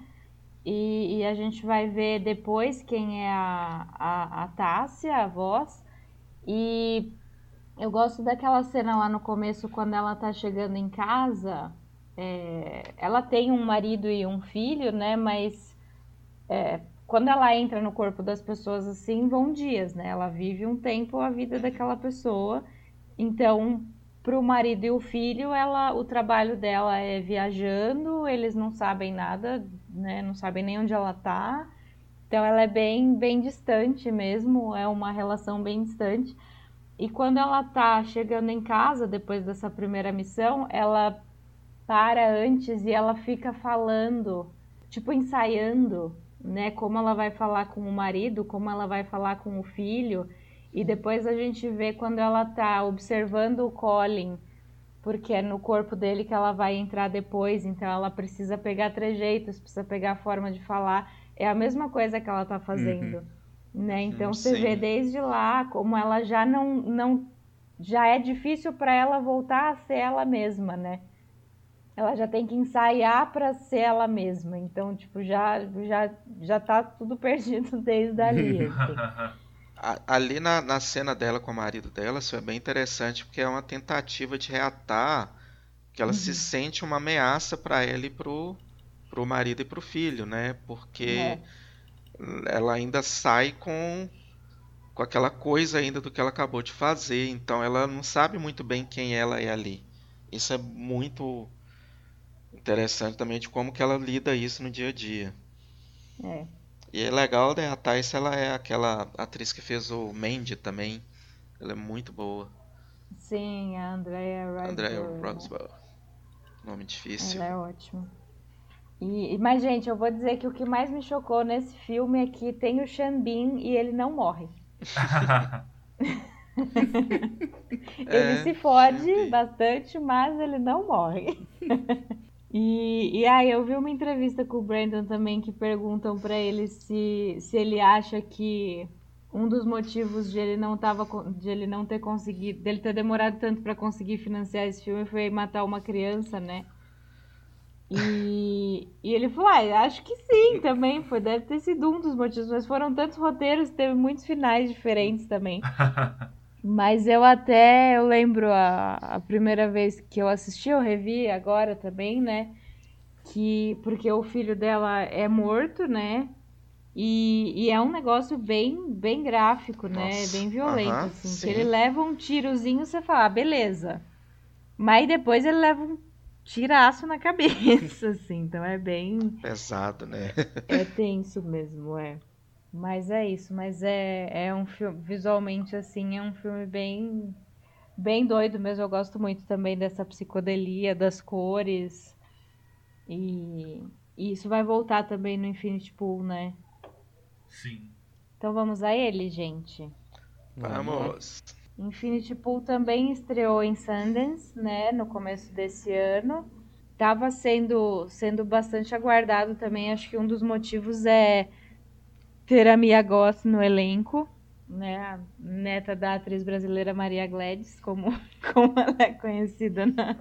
E, e, a gente vai ver depois quem é a, a, a Tássia, a voz. E eu gosto daquela cena lá no começo, quando ela tá chegando em casa. É, ela tem um marido e um filho, né? Mas é, quando ela entra no corpo das pessoas assim, vão dias, né? Ela vive um tempo a vida daquela pessoa. Então, para o marido e o filho, ela, o trabalho dela é viajando, eles não sabem nada, né? Não sabem nem onde ela está. Então ela é bem, bem distante mesmo, é uma relação bem distante. E quando ela tá chegando em casa depois dessa primeira missão, ela para antes e ela fica falando, tipo ensaiando, né, como ela vai falar com o marido, como ela vai falar com o filho. E depois a gente vê quando ela tá observando o Colin, porque é no corpo dele que ela vai entrar depois, então ela precisa pegar trejeitos, precisa pegar a forma de falar. É a mesma coisa que ela tá fazendo. Uhum. Né? Então você vê desde lá como ela já não, não já é difícil para ela voltar a ser ela mesma, né? Ela já tem que ensaiar para ser ela mesma. Então, tipo, já já já tá tudo perdido desde ali. Assim. ali na, na cena dela com o marido dela, isso é bem interessante, porque é uma tentativa de reatar que ela uhum. se sente uma ameaça para ela e pro, pro marido e pro filho, né? Porque é. ela ainda sai com com aquela coisa ainda do que ela acabou de fazer, então ela não sabe muito bem quem ela é ali. Isso é muito interessante também de como que ela lida isso no dia a dia. É. E é legal, né? A Thais, ela é aquela atriz que fez o Mandy também. Ela é muito boa. Sim, a Andrea Roswell. Andrea Roswell. Nome difícil. Ela é ótima. E, mas, gente, eu vou dizer que o que mais me chocou nesse filme é que tem o Bean e ele não morre. ele é, se fode bastante, mas ele não morre. E, e aí eu vi uma entrevista com o Brandon também que perguntam para ele se, se ele acha que um dos motivos de ele não tava de ele não ter conseguido, dele ter demorado tanto para conseguir financiar esse filme foi matar uma criança, né? E, e ele falou, ah, acho que sim, também foi, deve ter sido um dos motivos, mas foram tantos roteiros, teve muitos finais diferentes também. Mas eu até, eu lembro a, a primeira vez que eu assisti, eu revi agora também, né? Que, porque o filho dela é morto, né? E, e é um negócio bem, bem gráfico, né? Nossa, bem violento, uh -huh, assim. Sim. Que ele leva um tirozinho, você fala, ah, beleza. Mas depois ele leva um tiraço na cabeça, assim. Então é bem... Pesado, né? é tenso mesmo, é. Mas é isso, mas é, é um filme, visualmente assim, é um filme bem bem doido mesmo. Eu gosto muito também dessa psicodelia, das cores. E, e isso vai voltar também no Infinity Pool, né? Sim. Então vamos a ele, gente. Vamos. Infinity Pool também estreou em Sundance, né, no começo desse ano. Tava sendo sendo bastante aguardado também. Acho que um dos motivos é ter a Mia Goss no elenco, né? A neta da atriz brasileira Maria Gladys, como, como ela é conhecida na,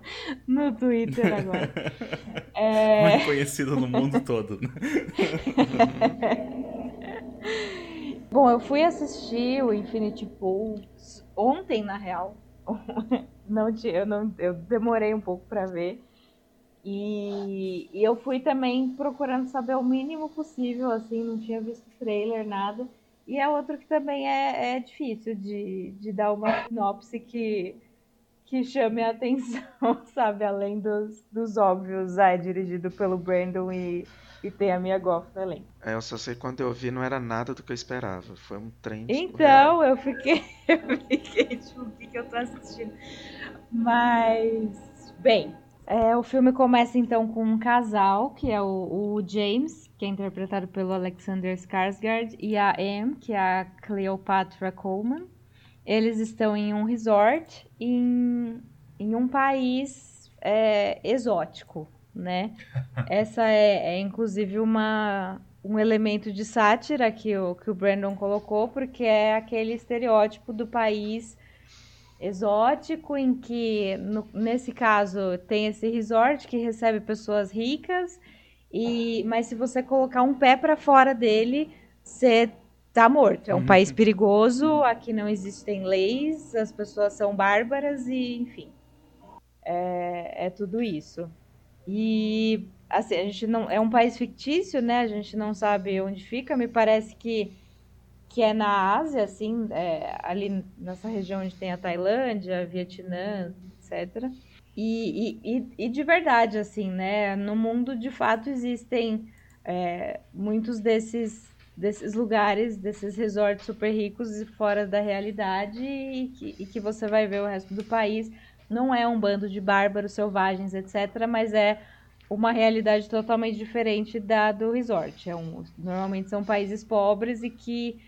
no Twitter agora. é... Muito conhecida no mundo todo. Né? Bom, eu fui assistir o Infinity Pool ontem, na real. não, eu, não, eu demorei um pouco para ver. E, e, eu fui também procurando saber o mínimo possível, assim, não tinha visto trailer, nada. E é outro que também é, é difícil de, de dar uma sinopse que, que chame a atenção, sabe? Além dos, dos óbvios, é dirigido pelo Brandon e, e tem a Mia Goff no elenco. É, eu só sei quando eu vi não era nada do que eu esperava. Foi um trem. Então, eu fiquei, eu fiquei tipo, o que, que eu tô assistindo? Mas, bem, é, o filme começa então com um casal, que é o, o, James, que é interpretado pelo Alexander Skarsgård, e a Em, que é a Cleopatra Coleman. Eles estão em um resort em, em um país é, exótico, né? Essa é, é, inclusive uma, um elemento de sátira que o, que o Brandon colocou, porque é aquele estereótipo do país exótico, em que, no, nesse caso, tem esse resort que recebe pessoas ricas, e mas se você colocar um pé para fora dele, você tá morto. É um uhum. país perigoso, aqui não existem leis, as pessoas são bárbaras e, enfim, é, é tudo isso. E assim, a gente não é um país fictício, né? A gente não sabe onde fica. Me parece que que é na Ásia, assim, é, ali nessa região onde tem a Tailândia, Vietnã, etc. E, e, e, de verdade, assim, né? No mundo, de fato, existem é, muitos desses, desses lugares, desses resorts super ricos e fora da realidade e que, e que você vai ver o resto do país. Não é um bando de bárbaros selvagens, etc., mas é uma realidade totalmente diferente da do resort. É um, normalmente são países pobres e que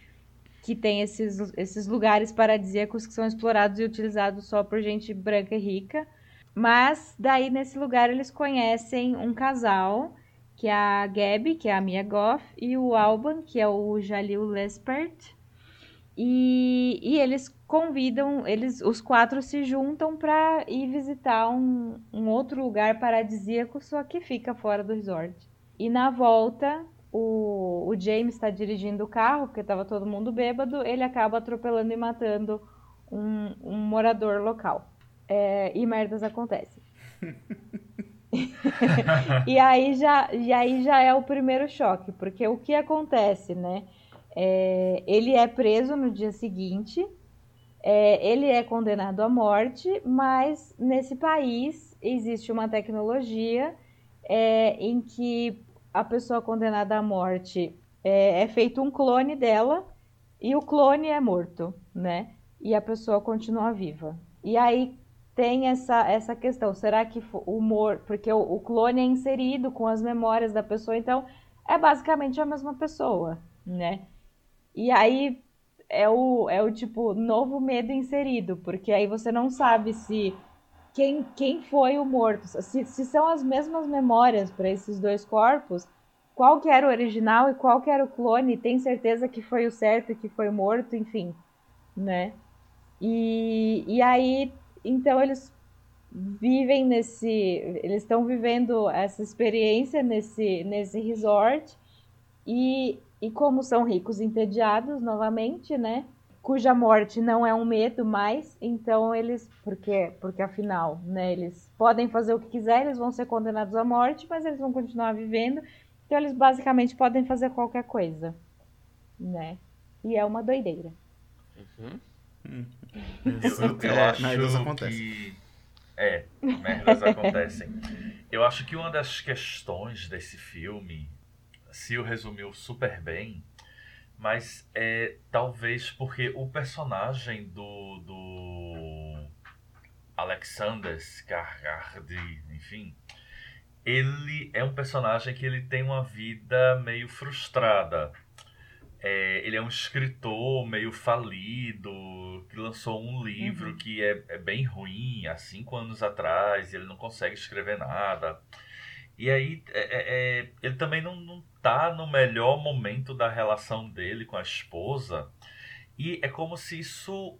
que tem esses, esses lugares paradisíacos que são explorados e utilizados só por gente branca e rica. Mas daí nesse lugar eles conhecem um casal, que é a Gabi, que é a Mia Goff, e o Alban, que é o Jalil Lespert. E, e eles convidam, eles, os quatro se juntam para ir visitar um, um outro lugar paradisíaco, só que fica fora do resort. E na volta, o, o James está dirigindo o carro, porque estava todo mundo bêbado, ele acaba atropelando e matando um, um morador local. É, e merdas acontecem. e, aí já, e aí já é o primeiro choque, porque o que acontece, né? É, ele é preso no dia seguinte, é, ele é condenado à morte, mas nesse país existe uma tecnologia é, em que a pessoa condenada à morte é, é, feito um clone dela e o clone é morto, né? E a pessoa continua viva. E aí tem essa, essa questão, será que o morto, porque o, o clone é inserido com as memórias da pessoa, então é basicamente a mesma pessoa, né? E aí é o, é o tipo novo medo inserido, porque aí você não sabe se quem, quem foi o morto, se, se são as mesmas memórias para esses dois corpos, qual que era o original e qual que era o clone, tem certeza que foi o certo que foi morto, enfim, né? E, e aí, então eles vivem nesse, eles estão vivendo essa experiência nesse, nesse resort e e como são ricos entediados, novamente, né? Cuja morte não é um medo mais, então eles, porque, porque afinal, né, eles podem fazer o que quiserem, eles vão ser condenados à morte, mas eles vão continuar vivendo, então eles basicamente podem fazer qualquer coisa, né? E é uma doideira. Uhum. Hum. Eu, eu, é, acho que é, merdas acontecem. Eu acho que uma das questões desse filme Sil resumiu super bem, mas é talvez porque o personagem do, do Alexander Skarsgård, enfim, ele é um personagem que ele tem uma vida meio frustrada. É, ele é um escritor meio falido, que lançou um livro uhum. que é, é, bem ruim há cinco anos atrás, ele não consegue escrever nada. E aí, é, é, é, ele também não, não tá no melhor momento da relação dele com a esposa. E é como se isso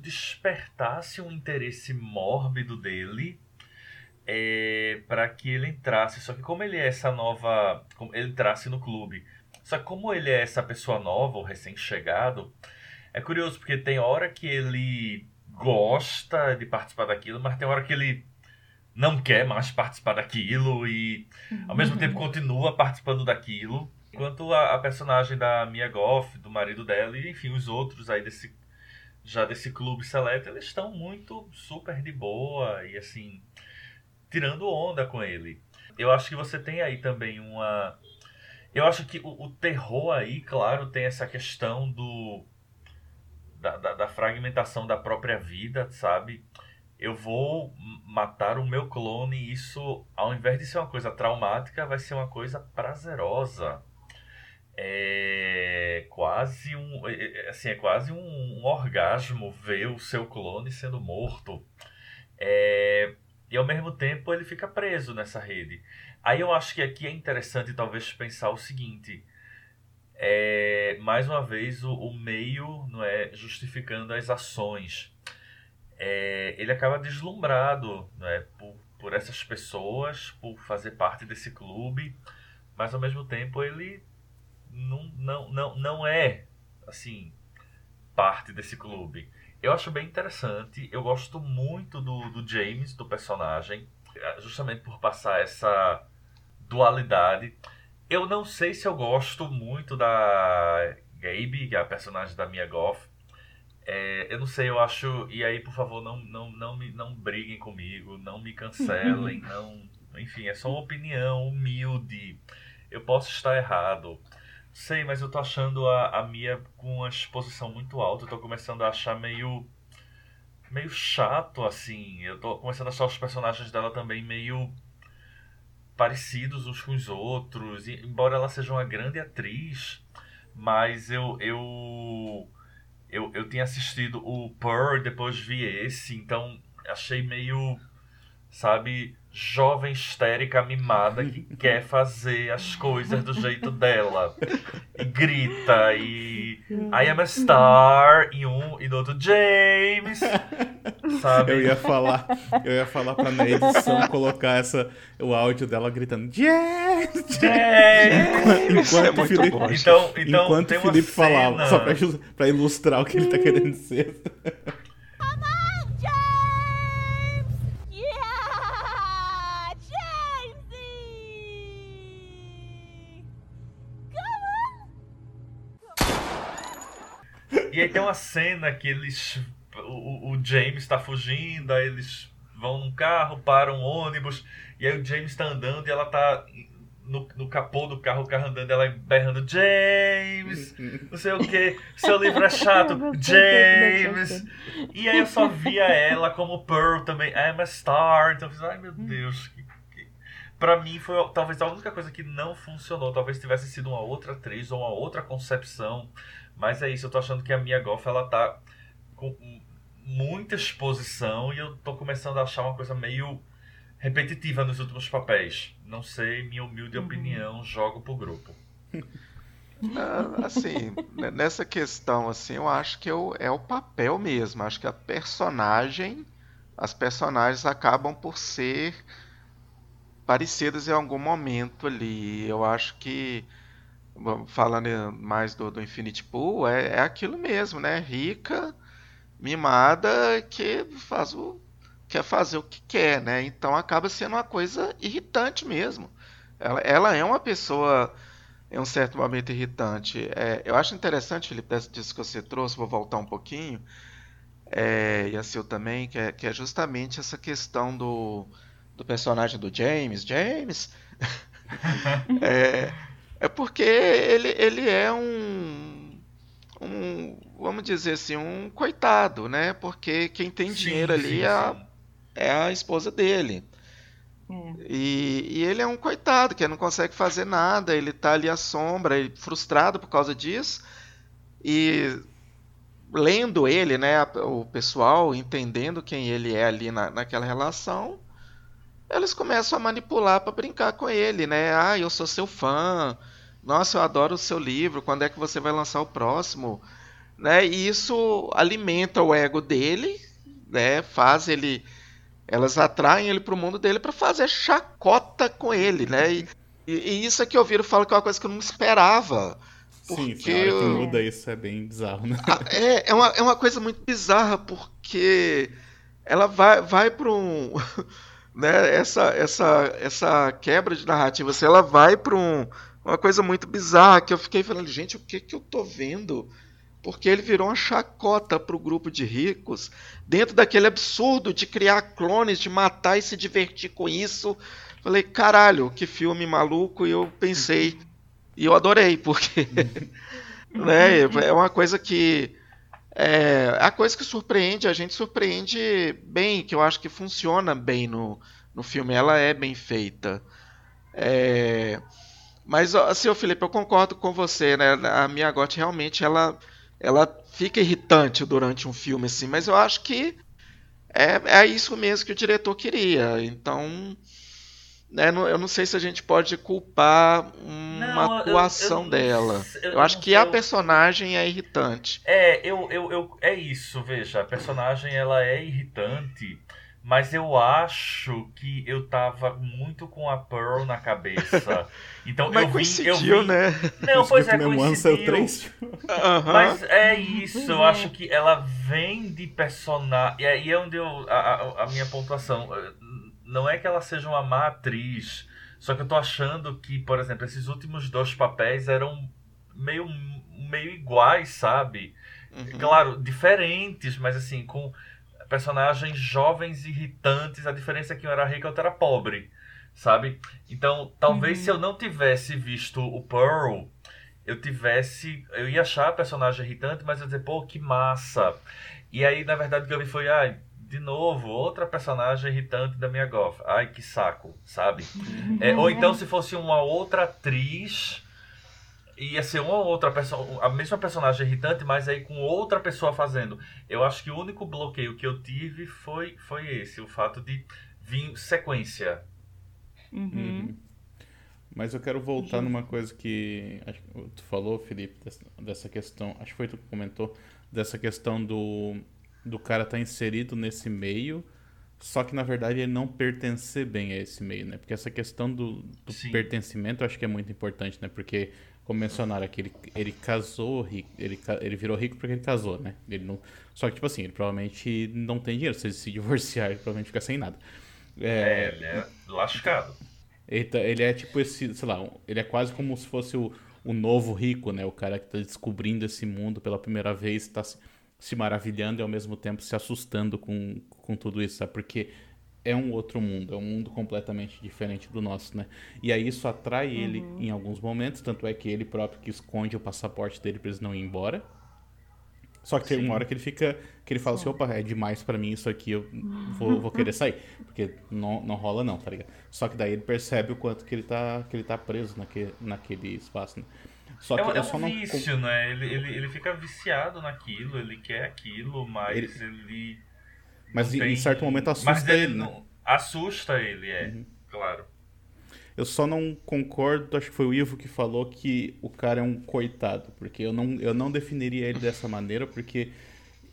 despertasse um interesse mórbido dele é, para que ele entrasse. Só que como ele é essa nova... Ele entrasse no clube. Só que como ele é essa pessoa nova, ou recém-chegado, é curioso, porque tem hora que ele gosta de participar daquilo, mas tem hora que ele não quer mais participar daquilo e ao mesmo tempo continua participando daquilo. Enquanto a, a, personagem da Mia Goff, do marido dela e enfim os outros aí desse já desse clube seleto, eles estão muito super de boa e assim tirando onda com ele. Eu acho que você tem aí também uma eu acho que o, o terror aí, claro, tem essa questão do da, da, da fragmentação da própria vida, sabe? Eu vou matar o meu clone e isso, ao invés de ser uma coisa traumática, vai ser uma coisa prazerosa. É quase um, é, é, assim, é quase um orgasmo ver o seu clone sendo morto. É, e ao mesmo tempo ele fica preso nessa rede. Aí eu acho que aqui é interessante talvez pensar o seguinte. É, mais uma vez o, o meio não é justificando as ações é, ele acaba deslumbrado né, por, por essas pessoas, por fazer parte desse clube, mas ao mesmo tempo ele não, não, não, não é assim parte desse clube. Eu acho bem interessante, eu gosto muito do, do James, do personagem, justamente por passar essa dualidade. Eu não sei se eu gosto muito da Gabe, que é a personagem da Mia Goff, é, eu não sei, eu acho. E aí, por favor, não, não, não, me, não briguem comigo, não me cancelem, não. Enfim, é só uma opinião humilde. Eu posso estar errado. Sei, mas eu tô achando a, a Mia com uma exposição muito alta. Eu tô começando a achar meio. meio chato, assim. Eu tô começando a achar os personagens dela também meio parecidos uns com os outros. E, embora ela seja uma grande atriz, mas eu, eu, eu, eu tinha assistido o Pearl e depois vi esse, então achei meio, sabe, jovem histérica mimada que quer fazer as coisas do jeito dela. E grita e I am a star em um e no outro James. Sabe? Eu ia falar, eu ia falar pra na edição colocar essa o áudio dela gritando James, James. Enquanto, é Felipe, bom, então, então enquanto o Felipe falava, só pra, pra ilustrar o que ele tá querendo dizer. E aí tem uma cena que eles. O, o James está fugindo, aí eles vão num carro, param um ônibus, e aí o James está andando e ela tá no, no capô do carro, o carro andando, ela berrando, James, não sei o que, seu livro é chato, James. E aí eu só via ela como Pearl também, I'm a star. Então eu fiz, ai meu Deus, que, que... Pra mim foi talvez a única coisa que não funcionou. Talvez tivesse sido uma outra atriz ou uma outra concepção. Mas é isso, eu tô achando que a Mia Goff, ela tá com muita exposição e eu tô começando a achar uma coisa meio repetitiva nos últimos papéis. Não sei, minha humilde uhum. opinião, jogo pro grupo. Ah, assim, nessa questão, assim, eu acho que eu, é o papel mesmo. Acho que a personagem, as personagens acabam por ser parecidas em algum momento ali. Eu acho que falando mais do, do Infinity Pool, é, é aquilo mesmo, né? Rica, mimada, que faz o, quer fazer o que quer, né? Então acaba sendo uma coisa irritante mesmo. Ela, ela é uma pessoa em um certo momento irritante. É, eu acho interessante, Felipe, disso que você trouxe, vou voltar um pouquinho, é, e a Sil também, que é, que é justamente essa questão do, do personagem do James. James! é, é porque ele, ele é um, um, vamos dizer assim, um coitado, né? Porque quem tem sim, dinheiro ali sim, é, a, é a esposa dele. É. E, e, ele é um coitado, que não consegue fazer nada, ele tá ali à sombra, frustrado por causa disso. E lendo ele, né, o pessoal entendendo quem ele é ali na, naquela relação, eles começam a manipular para brincar com ele, né? Ah, eu sou seu fã, nossa, eu adoro o seu livro, quando é que você vai lançar o próximo? Né? E isso alimenta o ego dele, né? Faz ele elas atraem ele para o mundo dele para fazer chacota com ele, né? E, e, isso aqui eu viro falo que é uma coisa que eu não esperava. Porque Sim, que muda isso é bem bizarro, né? Ah, é, é uma, é uma coisa muito bizarra, porque ela vai, vai para um. Né, essa, essa, essa quebra de narrativa, assim, ela vai para um uma coisa muito bizarra que eu fiquei falando, gente, o que que eu tô vendo? Porque ele virou uma chacota para o grupo de ricos, dentro daquele absurdo de criar clones, de matar e se divertir com isso. Falei, caralho, que filme maluco! E eu pensei, e eu adorei, porque né, é uma coisa que. É a coisa que surpreende, a gente surpreende bem, que eu acho que funciona bem no, no filme, ela é bem feita. É, mas, assim, Felipe, eu concordo com você, né? A Mia Goth realmente, ela, ela fica irritante durante um filme, assim, mas eu acho que é, é isso mesmo que o diretor queria. Então, né, eu não sei se a gente pode culpar uma não, atuação eu, eu, dela. Eu, eu acho que a personagem é irritante. É, eu, eu, eu, é isso, veja, a personagem ela é irritante mas eu acho que eu tava muito com a Pearl na cabeça. Então mas eu vi, eu vi... né? Não, pois é, coincidiu. Uhum. Mas é isso, eu acho que ela vem de personagem. E aí é onde eu, a, a, minha pontuação. Não é que ela seja uma má atriz, só que eu tô achando que, por exemplo, esses últimos dois papéis eram meio, meio iguais, sabe? Uhum. Claro, diferentes, mas assim, com personagens jovens irritantes. A diferença é que um era rico e outro era pobre, sabe? Então, talvez uhum. se eu não tivesse visto o Pearl, eu tivesse. Eu ia achar a personagem irritante, mas eu ia dizer, pô, que massa. E aí, na verdade, o que eu vi foi, ai, de novo, outra personagem irritante da minha Goff. Ai, que saco, sabe? É, ou então, se fosse uma outra atriz ia ser uma outra pessoa, a mesma personagem irritante, mas aí com outra pessoa fazendo. Eu acho que o único bloqueio que eu tive foi, foi esse, o fato de vir sequência. Uhum. Uhum. Mas eu quero voltar uhum. numa coisa que tu falou, Felipe, dessa questão, acho que foi tu que comentou, dessa questão do, do cara estar tá inserido nesse meio, só que na verdade ele não pertencer bem a esse meio, né? Porque essa questão do, do pertencimento eu acho que é muito importante, né? Porque como mencionaram aqui, ele, ele casou ele, ele virou rico porque ele casou, né? Ele não, só que, tipo assim, ele provavelmente não tem dinheiro. Se ele se divorciar, ele provavelmente fica sem nada. É, é ele é lascado. Ele, tá, ele é tipo esse, sei lá, ele é quase como se fosse o, o novo rico, né? O cara que tá descobrindo esse mundo pela primeira vez, tá se, se maravilhando e ao mesmo tempo se assustando com, com tudo isso, sabe? Porque é um outro mundo, é um mundo completamente diferente do nosso, né? E aí isso atrai uhum. ele em alguns momentos, tanto é que ele próprio que esconde o passaporte dele para eles não ir embora. Só que Sim. tem uma hora que ele fica, que ele fala assim, opa, é demais para mim isso aqui, eu vou, vou querer sair, porque não, não rola não, tá ligado? Só que daí ele percebe o quanto que ele tá, que ele tá preso naquele, naquele espaço, né? Só que é, é um não... vício, né? Ele, ele, ele fica viciado naquilo, ele quer aquilo, mas ele... ele mas tem... em certo momento assusta ele, ele né? Não... Assusta ele, é, uhum. claro. Eu só não concordo, acho que foi o Ivo que falou que o cara é um coitado, porque eu não, eu não definiria ele dessa maneira, porque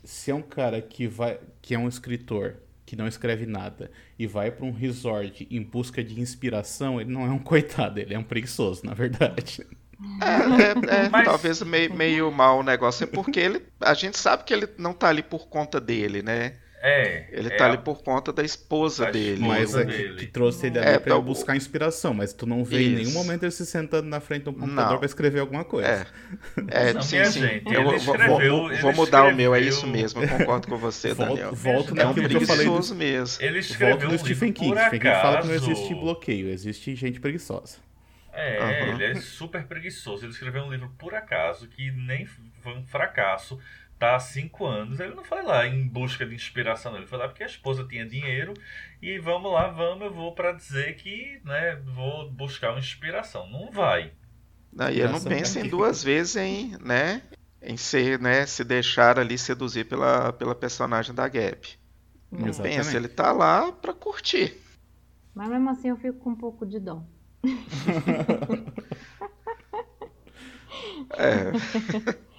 se é um cara que vai que é um escritor que não escreve nada e vai para um resort em busca de inspiração, ele não é um coitado, ele é um preguiçoso, na verdade. É, é, é Mas... talvez meio, meio mal o negócio, é porque ele, a gente sabe que ele não tá ali por conta dele, né? É. Ele é tá ali por conta da esposa da dele. Mas é que, que, trouxe ele ali é, pra buscar inspiração. Mas tu não vê Isso. em nenhum momento ele se sentando na frente do computador não. pra escrever alguma coisa. É, é não, sim, sim. Gente, eu escreveu, vou, vou mudar o meu, é isso mesmo. Eu concordo com você, Daniel. Volto, volto é um que eu falei do, mesmo. Ele escreveu volto do Stephen King. Stephen King fala que não existe bloqueio, existe gente preguiçosa. É, uhum. ele é super preguiçoso. Ele escreveu um livro por acaso que nem foi um fracasso tá há cinco anos, ele não foi lá em busca de inspiração, ele foi lá porque a esposa tinha dinheiro e vamos lá, vamos, eu vou para dizer que, né, vou buscar uma inspiração. Não vai. Não, e eu não penso em duas vezes em, né, em ser, né, se deixar ali seduzir pela, pela personagem da Gap. Não pensa, ele tá lá para curtir. Mas mesmo assim eu fico com um pouco de dó. é.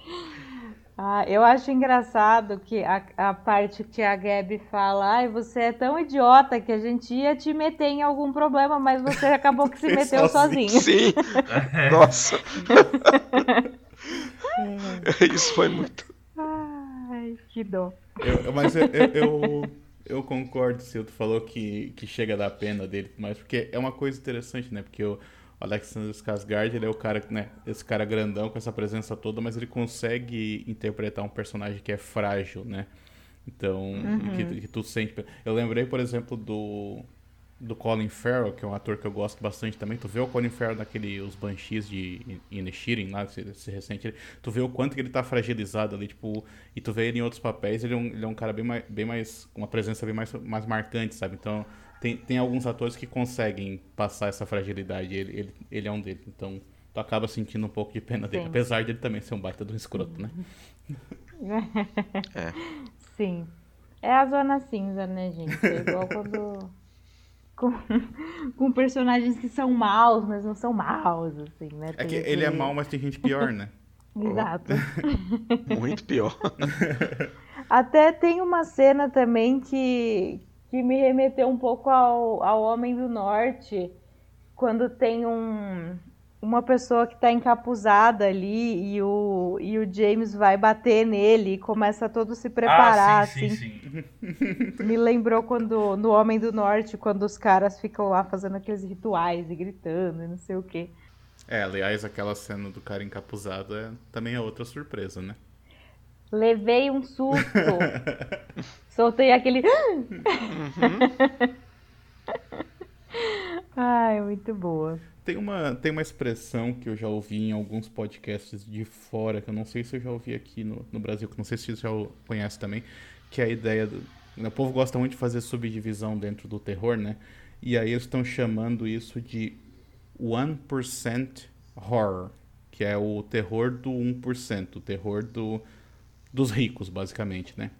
Ah, eu acho engraçado que a, a parte que a Gabi fala, ai, você é tão idiota que a gente ia te meter em algum problema, mas você acabou que se meteu sozinho. Sim, nossa. Isso foi muito. Ai, que dó. Eu, mas eu, eu, eu, eu concordo, Silvio, falou que, que chega da pena dele, mas porque é uma coisa interessante, né? Porque eu o Alexander Skarsgård, ele é o cara, né, esse cara grandão com essa presença toda, mas ele consegue interpretar um personagem que é frágil, né? Então, uhum. que, que, tu sente... Eu lembrei, por exemplo, do do Colin Farrell, que é um ator que eu gosto bastante também. Tu vê o Colin Farrell naquele Os Banshees de Inishirin, lá, esse, esse recente, tu vê o quanto que ele tá fragilizado ali, tipo, e tu vê ele em outros papéis, ele é um, ele é um cara bem mais, bem mais, com uma presença bem mais, mais marcante, sabe? Então, tem, tem alguns atores que conseguem passar essa fragilidade. Ele, ele, ele é um deles. Então, tu acaba sentindo um pouco de pena dele. Sim. Apesar de ele também ser um baita do escroto, né? é. Sim. É a zona cinza, né, gente? É igual quando. Com, com, personagens que são maus, mas não são maus, assim, né? Tem é que ele é mau, mas tem gente pior, né? Exato. Muito pior. Até tem uma cena também que, que me remeteu um pouco ao, ao Homem do Norte, quando tem um, uma pessoa que está encapuzada ali e o, e o James vai bater nele e começa todo se preparar, ah, sim, assim. Sim, sim. Me lembrou quando no Homem do Norte, quando os caras ficam lá fazendo aqueles rituais e gritando e não sei o quê. É, aliás, aquela cena do cara encapuzado é, também é outra surpresa, né? Levei um susto. Soltei aquele. Uhum. Ai, muito boa. Tem uma, tem uma expressão que eu já ouvi em alguns podcasts de fora, que eu não sei se eu já ouvi aqui no, no Brasil, que não sei se você já conhece também, que é a ideia do. O povo gosta muito de fazer subdivisão dentro do terror, né? E aí eles estão chamando isso de 1% horror. que é o terror do 1%, o terror do, dos ricos, basicamente, né?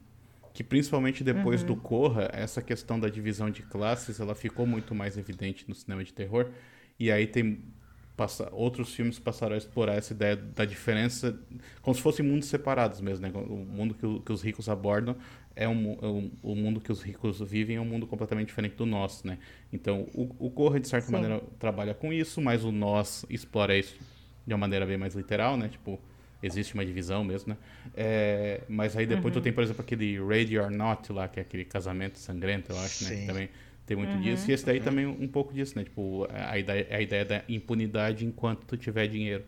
Que principalmente depois uhum. do Corra, essa questão da divisão de classes, ela ficou muito mais evidente no cinema de terror. E aí tem passa, outros filmes passaram a explorar essa ideia da diferença, como se fossem mundos separados mesmo, né? O mundo que, que os ricos abordam é um, é um, o mundo que os ricos vivem é um mundo completamente diferente do nosso, né? Então, o, o Corra, de certa Sim. maneira, trabalha com isso, mas o Nós explora isso de uma maneira bem mais literal, né? Tipo, existe uma divisão mesmo, né? É, mas aí depois uhum. tu tem, por exemplo, aquele Ready or Not lá, que é aquele casamento sangrento, eu acho, Sim. né? Que também tem muito uhum. disso. E esse daí uhum. também um pouco disso, né? Tipo, a ideia, a ideia da impunidade enquanto tu tiver dinheiro.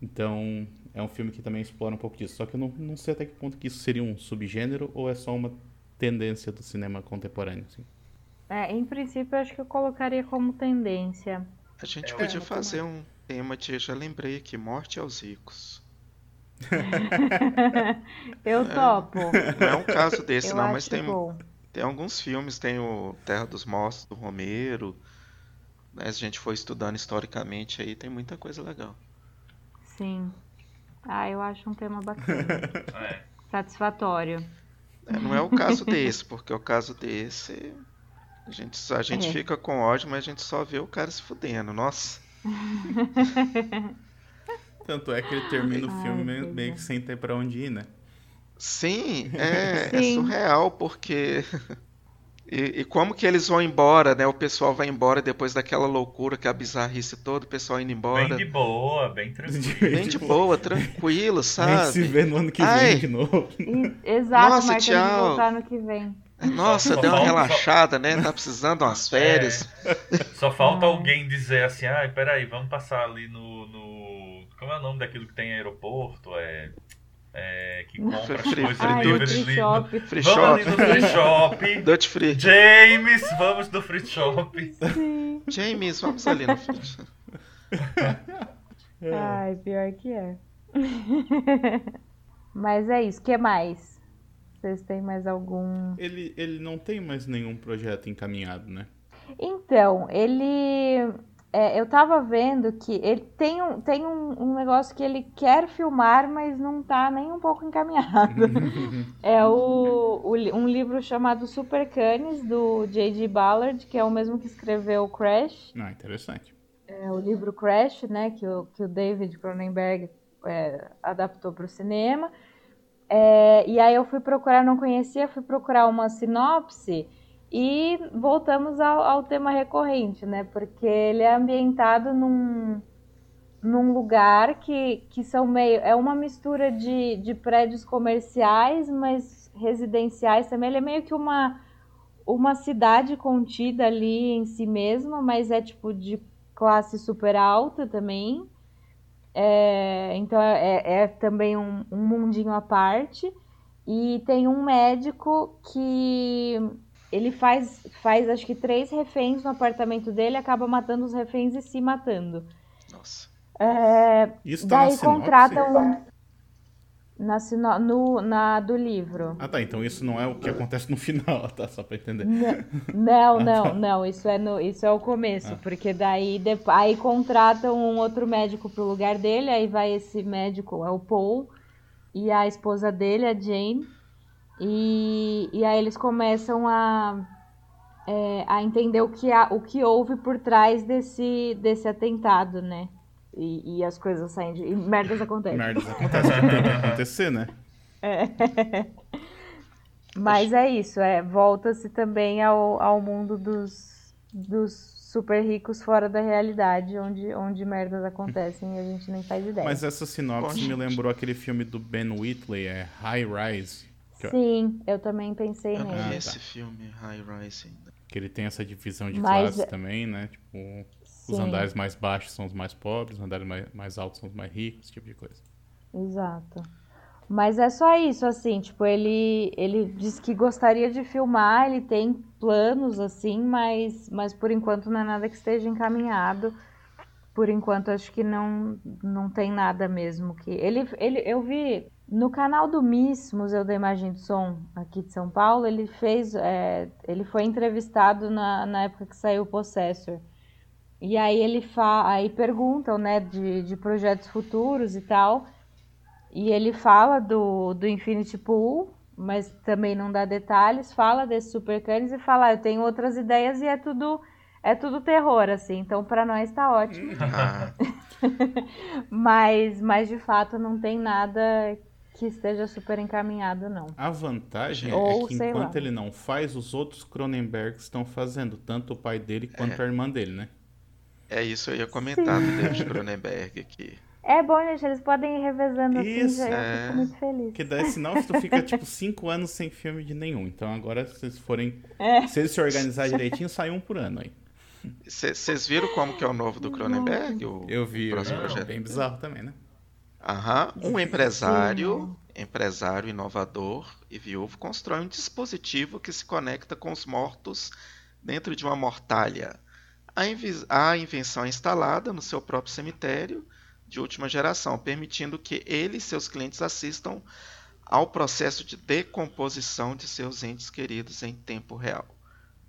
Então, é um filme que também explora um pouco disso. Só que eu não, não sei até que ponto que isso seria um subgênero ou é só uma tendência do cinema contemporâneo, assim. É, em princípio, eu acho que eu colocaria como tendência. A gente é, podia fazer um tema de, já lembrei aqui, Morte aos Ricos. eu topo. Não é um caso desse, eu não, mas tem, tem alguns filmes, tem o Terra dos Mortos do Romero. Né, se a gente for estudando historicamente aí, tem muita coisa legal. Sim. Ah, eu acho um tema bacana. é. Satisfatório. É, não é o caso desse, porque o caso desse. A gente, a gente é. fica com ódio, mas a gente só vê o cara se fudendo. Nossa. Tanto é que ele termina o filme Ai, meio, que sem ter pra onde ir, né? Sim, é, é Sim. é surreal, porque. E, e, como que eles vão embora, né? O pessoal vai embora depois daquela loucura, que é a bizarrice toda, o pessoal indo embora. Bem de boa, bem tranquilo. Bem de boa, tranquilo, sabe? Nem se vê no ano que Ai. vem de novo. Exato, Nossa, tchau. voltar no que vem. Nossa, só, deu uma relaxada, né? Tá precisando de umas férias. É, só falta alguém dizer assim, ai, peraí, vamos passar ali no, no... Como é o nome daquilo que tem aeroporto? É... É, que compra as coisas livres free shop. Free vamos shop. ali free shop. Dutch free. James, vamos no free shop. Sim. James, vamos ali no free shop. Ai, pior que é. Mas é isso. O que mais? Vocês têm mais algum. Ele, ele não tem mais nenhum projeto encaminhado, né? Então, ele. É, eu tava vendo que ele tem, um, tem um, um, negócio que ele quer filmar, mas não tá nem um pouco encaminhado. é o, o, um livro chamado Super Canis, do J.G. Ballard, que é o mesmo que escreveu Crash. Ah, interessante. É o livro Crash, né, que o, que o David Cronenberg é, adaptou para o cinema. É, e aí eu fui procurar, não conhecia, fui procurar uma sinopse e voltamos ao, ao, tema recorrente, né? Porque ele é ambientado num, num lugar que, que são meio. É uma mistura de, de prédios comerciais, mas residenciais também. Ele é meio que uma, uma cidade contida ali em si mesma, mas é tipo de classe super alta também. É, então é, é também um, um, mundinho à parte. E tem um médico que ele faz, faz acho que três reféns no apartamento dele, acaba matando os reféns e se matando. Nossa. É, Isso tá daí contrata um. Na, sino... no, na do livro. Ah, tá. Então isso não é o que acontece no final, tá? Só pra entender. Não, não, ah, tá. não. Isso é, no, isso é o começo. Ah. Porque daí depois, aí contratam um outro médico pro lugar dele. Aí vai esse médico, é o Paul, e a esposa dele, a Jane. E, e aí eles começam a, é, a entender o que, há, o que houve por trás desse, desse atentado, né? E, e as coisas saem de. E merdas acontecem. Merdas acontecem, tem que acontecer, né? É. Mas é isso, é, volta-se também ao, ao mundo dos, dos super ricos fora da realidade, onde, onde merdas acontecem e a gente nem faz ideia. Mas essa sinopse me lembrou aquele filme do Ben Whitley, é High Rise. Sim, eu também pensei nele. Eu vi esse filme, High Rise ainda. Que ele tem essa divisão de Mas... classes também, né? Tipo, Sim. Os andares mais baixos são os mais pobres, os andares mais, mais altos são os mais ricos, esse tipo de coisa. Exato. Mas é só isso, assim, tipo, ele, ele diz que gostaria de filmar, ele tem planos, assim, mas, mas por enquanto não é nada que esteja encaminhado. Por enquanto acho que não, não tem nada mesmo que. Ele, ele, eu vi no canal do MIS, Museu da Imagem do Som, aqui de São Paulo, ele fez. É, ele foi entrevistado na, na época que saiu o Possessor. E aí ele fa aí perguntam, né, de, de projetos futuros e tal. E ele fala do, do Infinity Pool, mas também não dá detalhes, fala desses supercanes e fala, ah, eu tenho outras ideias e é tudo é tudo terror assim. Então para nós tá ótimo. Mas mas de fato não tem nada que esteja super encaminhado, não. A vantagem Ou, é que enquanto lá. ele não faz, os outros Cronenberg estão fazendo, tanto o pai dele quanto é. a irmã dele, né? É isso, eu ia comentar Sim. do David Cronenberg aqui. É bom, gente, eles podem ir revezando assim, Isso, assim, já é... eu fico muito feliz. Que daí, senão tu fica, tipo, cinco anos sem filme de nenhum. Então agora, se eles forem... É. Se eles se organizar direitinho, sai um por ano aí. Vocês viram como que é o novo do Cronenberg? O eu vi, eu vi. bem bizarro também, né? Aham. Um empresário, empresário inovador e viúvo constrói um dispositivo que se conecta com os mortos dentro de uma mortalha. A, a invenção é instalada no seu próprio cemitério de última geração, permitindo que ele e seus clientes assistam ao processo de decomposição de seus entes queridos em tempo real.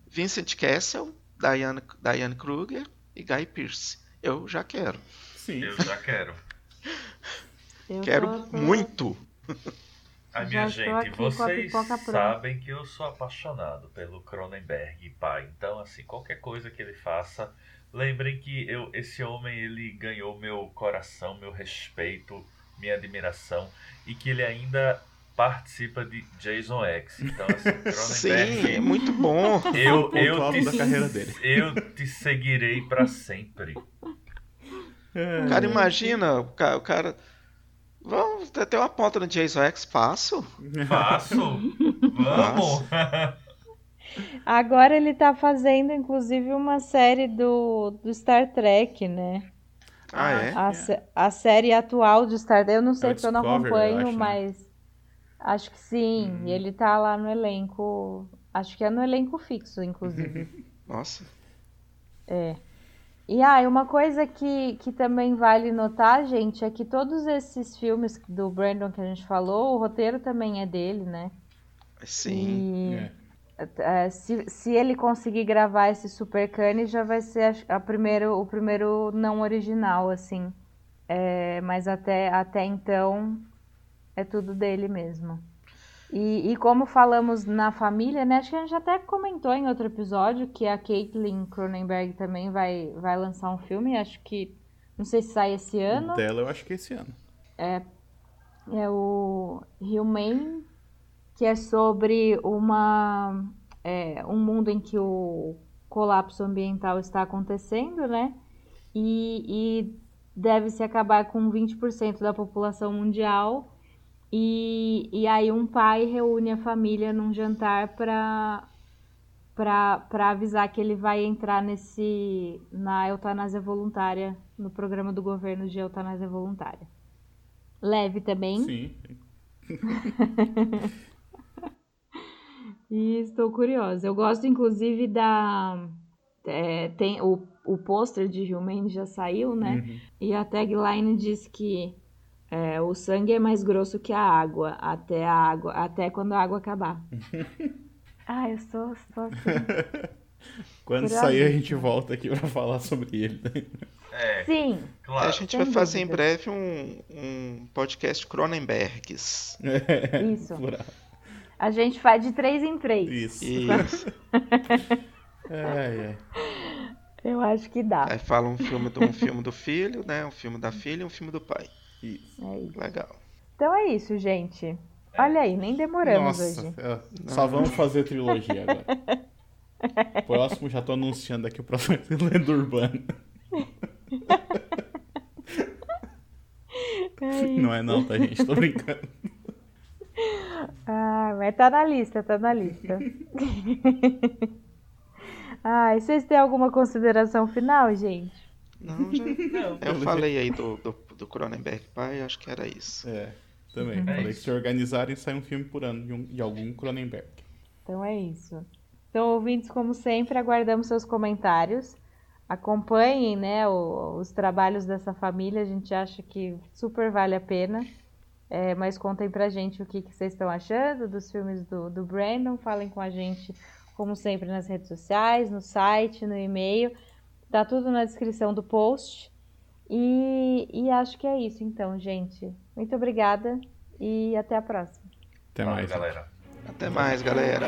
Vincent Castle, Diane, Diane Kruger e Guy Pearce. Eu já quero. Sim. Eu já quero. Eu quero tô... muito. A minha gente, vocês sabem que eu sou apaixonado pelo Cronenberg, pai. Então, assim, qualquer coisa que ele faça, Lembrem que eu, esse homem ele ganhou meu coração, meu respeito, minha admiração e que ele ainda participa de Jason X. Então, assim, Cronenberg. Sim, é muito bom. Eu, eu, te, da carreira dele. eu te seguirei para sempre. É. Cara, imagina, o cara, o cara. Vamos ter uma ponta no Jason X, passo? Passo? Vamos! Agora ele tá fazendo, inclusive, uma série do, do Star Trek, né? Ah, é? A, a série atual de Star Trek. Eu não sei é porque eu não acompanho, eu acho, né? mas. Né? Acho que sim. Hum. E ele tá lá no elenco. Acho que é no elenco fixo, inclusive. Nossa. É. E ah, uma coisa que, que também vale notar, gente, é que todos esses filmes do Brandon que a gente falou, o roteiro também é dele, né? Sim. E... É. Se, se ele conseguir gravar esse Super Cane, já vai ser a, a primeiro, o primeiro não original, assim. É, mas até, até então é tudo dele mesmo. E, e, como falamos na família, né? Acho que a gente até comentou em outro episódio que a Caitlin Cronenberg também vai, vai lançar um filme. Acho que. Não sei se sai esse ano. O dela eu acho que é esse ano. É, é o Humane que é sobre uma, é, um mundo em que o colapso ambiental está acontecendo, né? E, e deve-se acabar com 20% da população mundial. E, e aí um pai reúne a família num jantar para para avisar que ele vai entrar nesse na eutanásia voluntária, no programa do governo de eutanásia voluntária. Leve também. Sim. E estou curiosa. Eu gosto, inclusive, da. É, tem o, o pôster de Human já saiu, né? Uhum. E a tagline diz que é, o sangue é mais grosso que a água, até a água, até quando a água acabar. ah, eu estou, estou assim. Quando sair, a gente volta aqui para falar sobre ele. É, Sim. Claro. A gente vai fazer em breve um, um podcast Cronenbergs. Isso. A gente faz de três em três. Isso. Isso. é, é. Eu acho que dá. Aí fala um filme, do, um filme do filho, né? Um filme da filha e um filme do pai. Isso. É isso. Legal. Então é isso, gente. Olha aí, nem demoramos Nossa, hoje. É, só vamos fazer trilogia agora. próximo, já tô anunciando aqui o próximo Lenda Urbana. É não é não, tá, gente? Tô brincando. Ah, mas tá na lista, tá na lista. ah, e vocês têm alguma consideração final, gente? Não, já. Não, eu falei aí do, do, do Cronenberg pai, acho que era isso. É, também. É falei que se organizarem sai um filme por ano de, um, de algum Cronenberg. Então é isso. Então, ouvintes, como sempre, aguardamos seus comentários. Acompanhem né, o, os trabalhos dessa família, a gente acha que super vale a pena. É, mas contem pra gente o que, que vocês estão achando dos filmes do, do Brandon. Falem com a gente, como sempre, nas redes sociais, no site, no e-mail. Tá tudo na descrição do post. E, e acho que é isso, então, gente. Muito obrigada e até a próxima. Até mais, galera. Até mais, galera.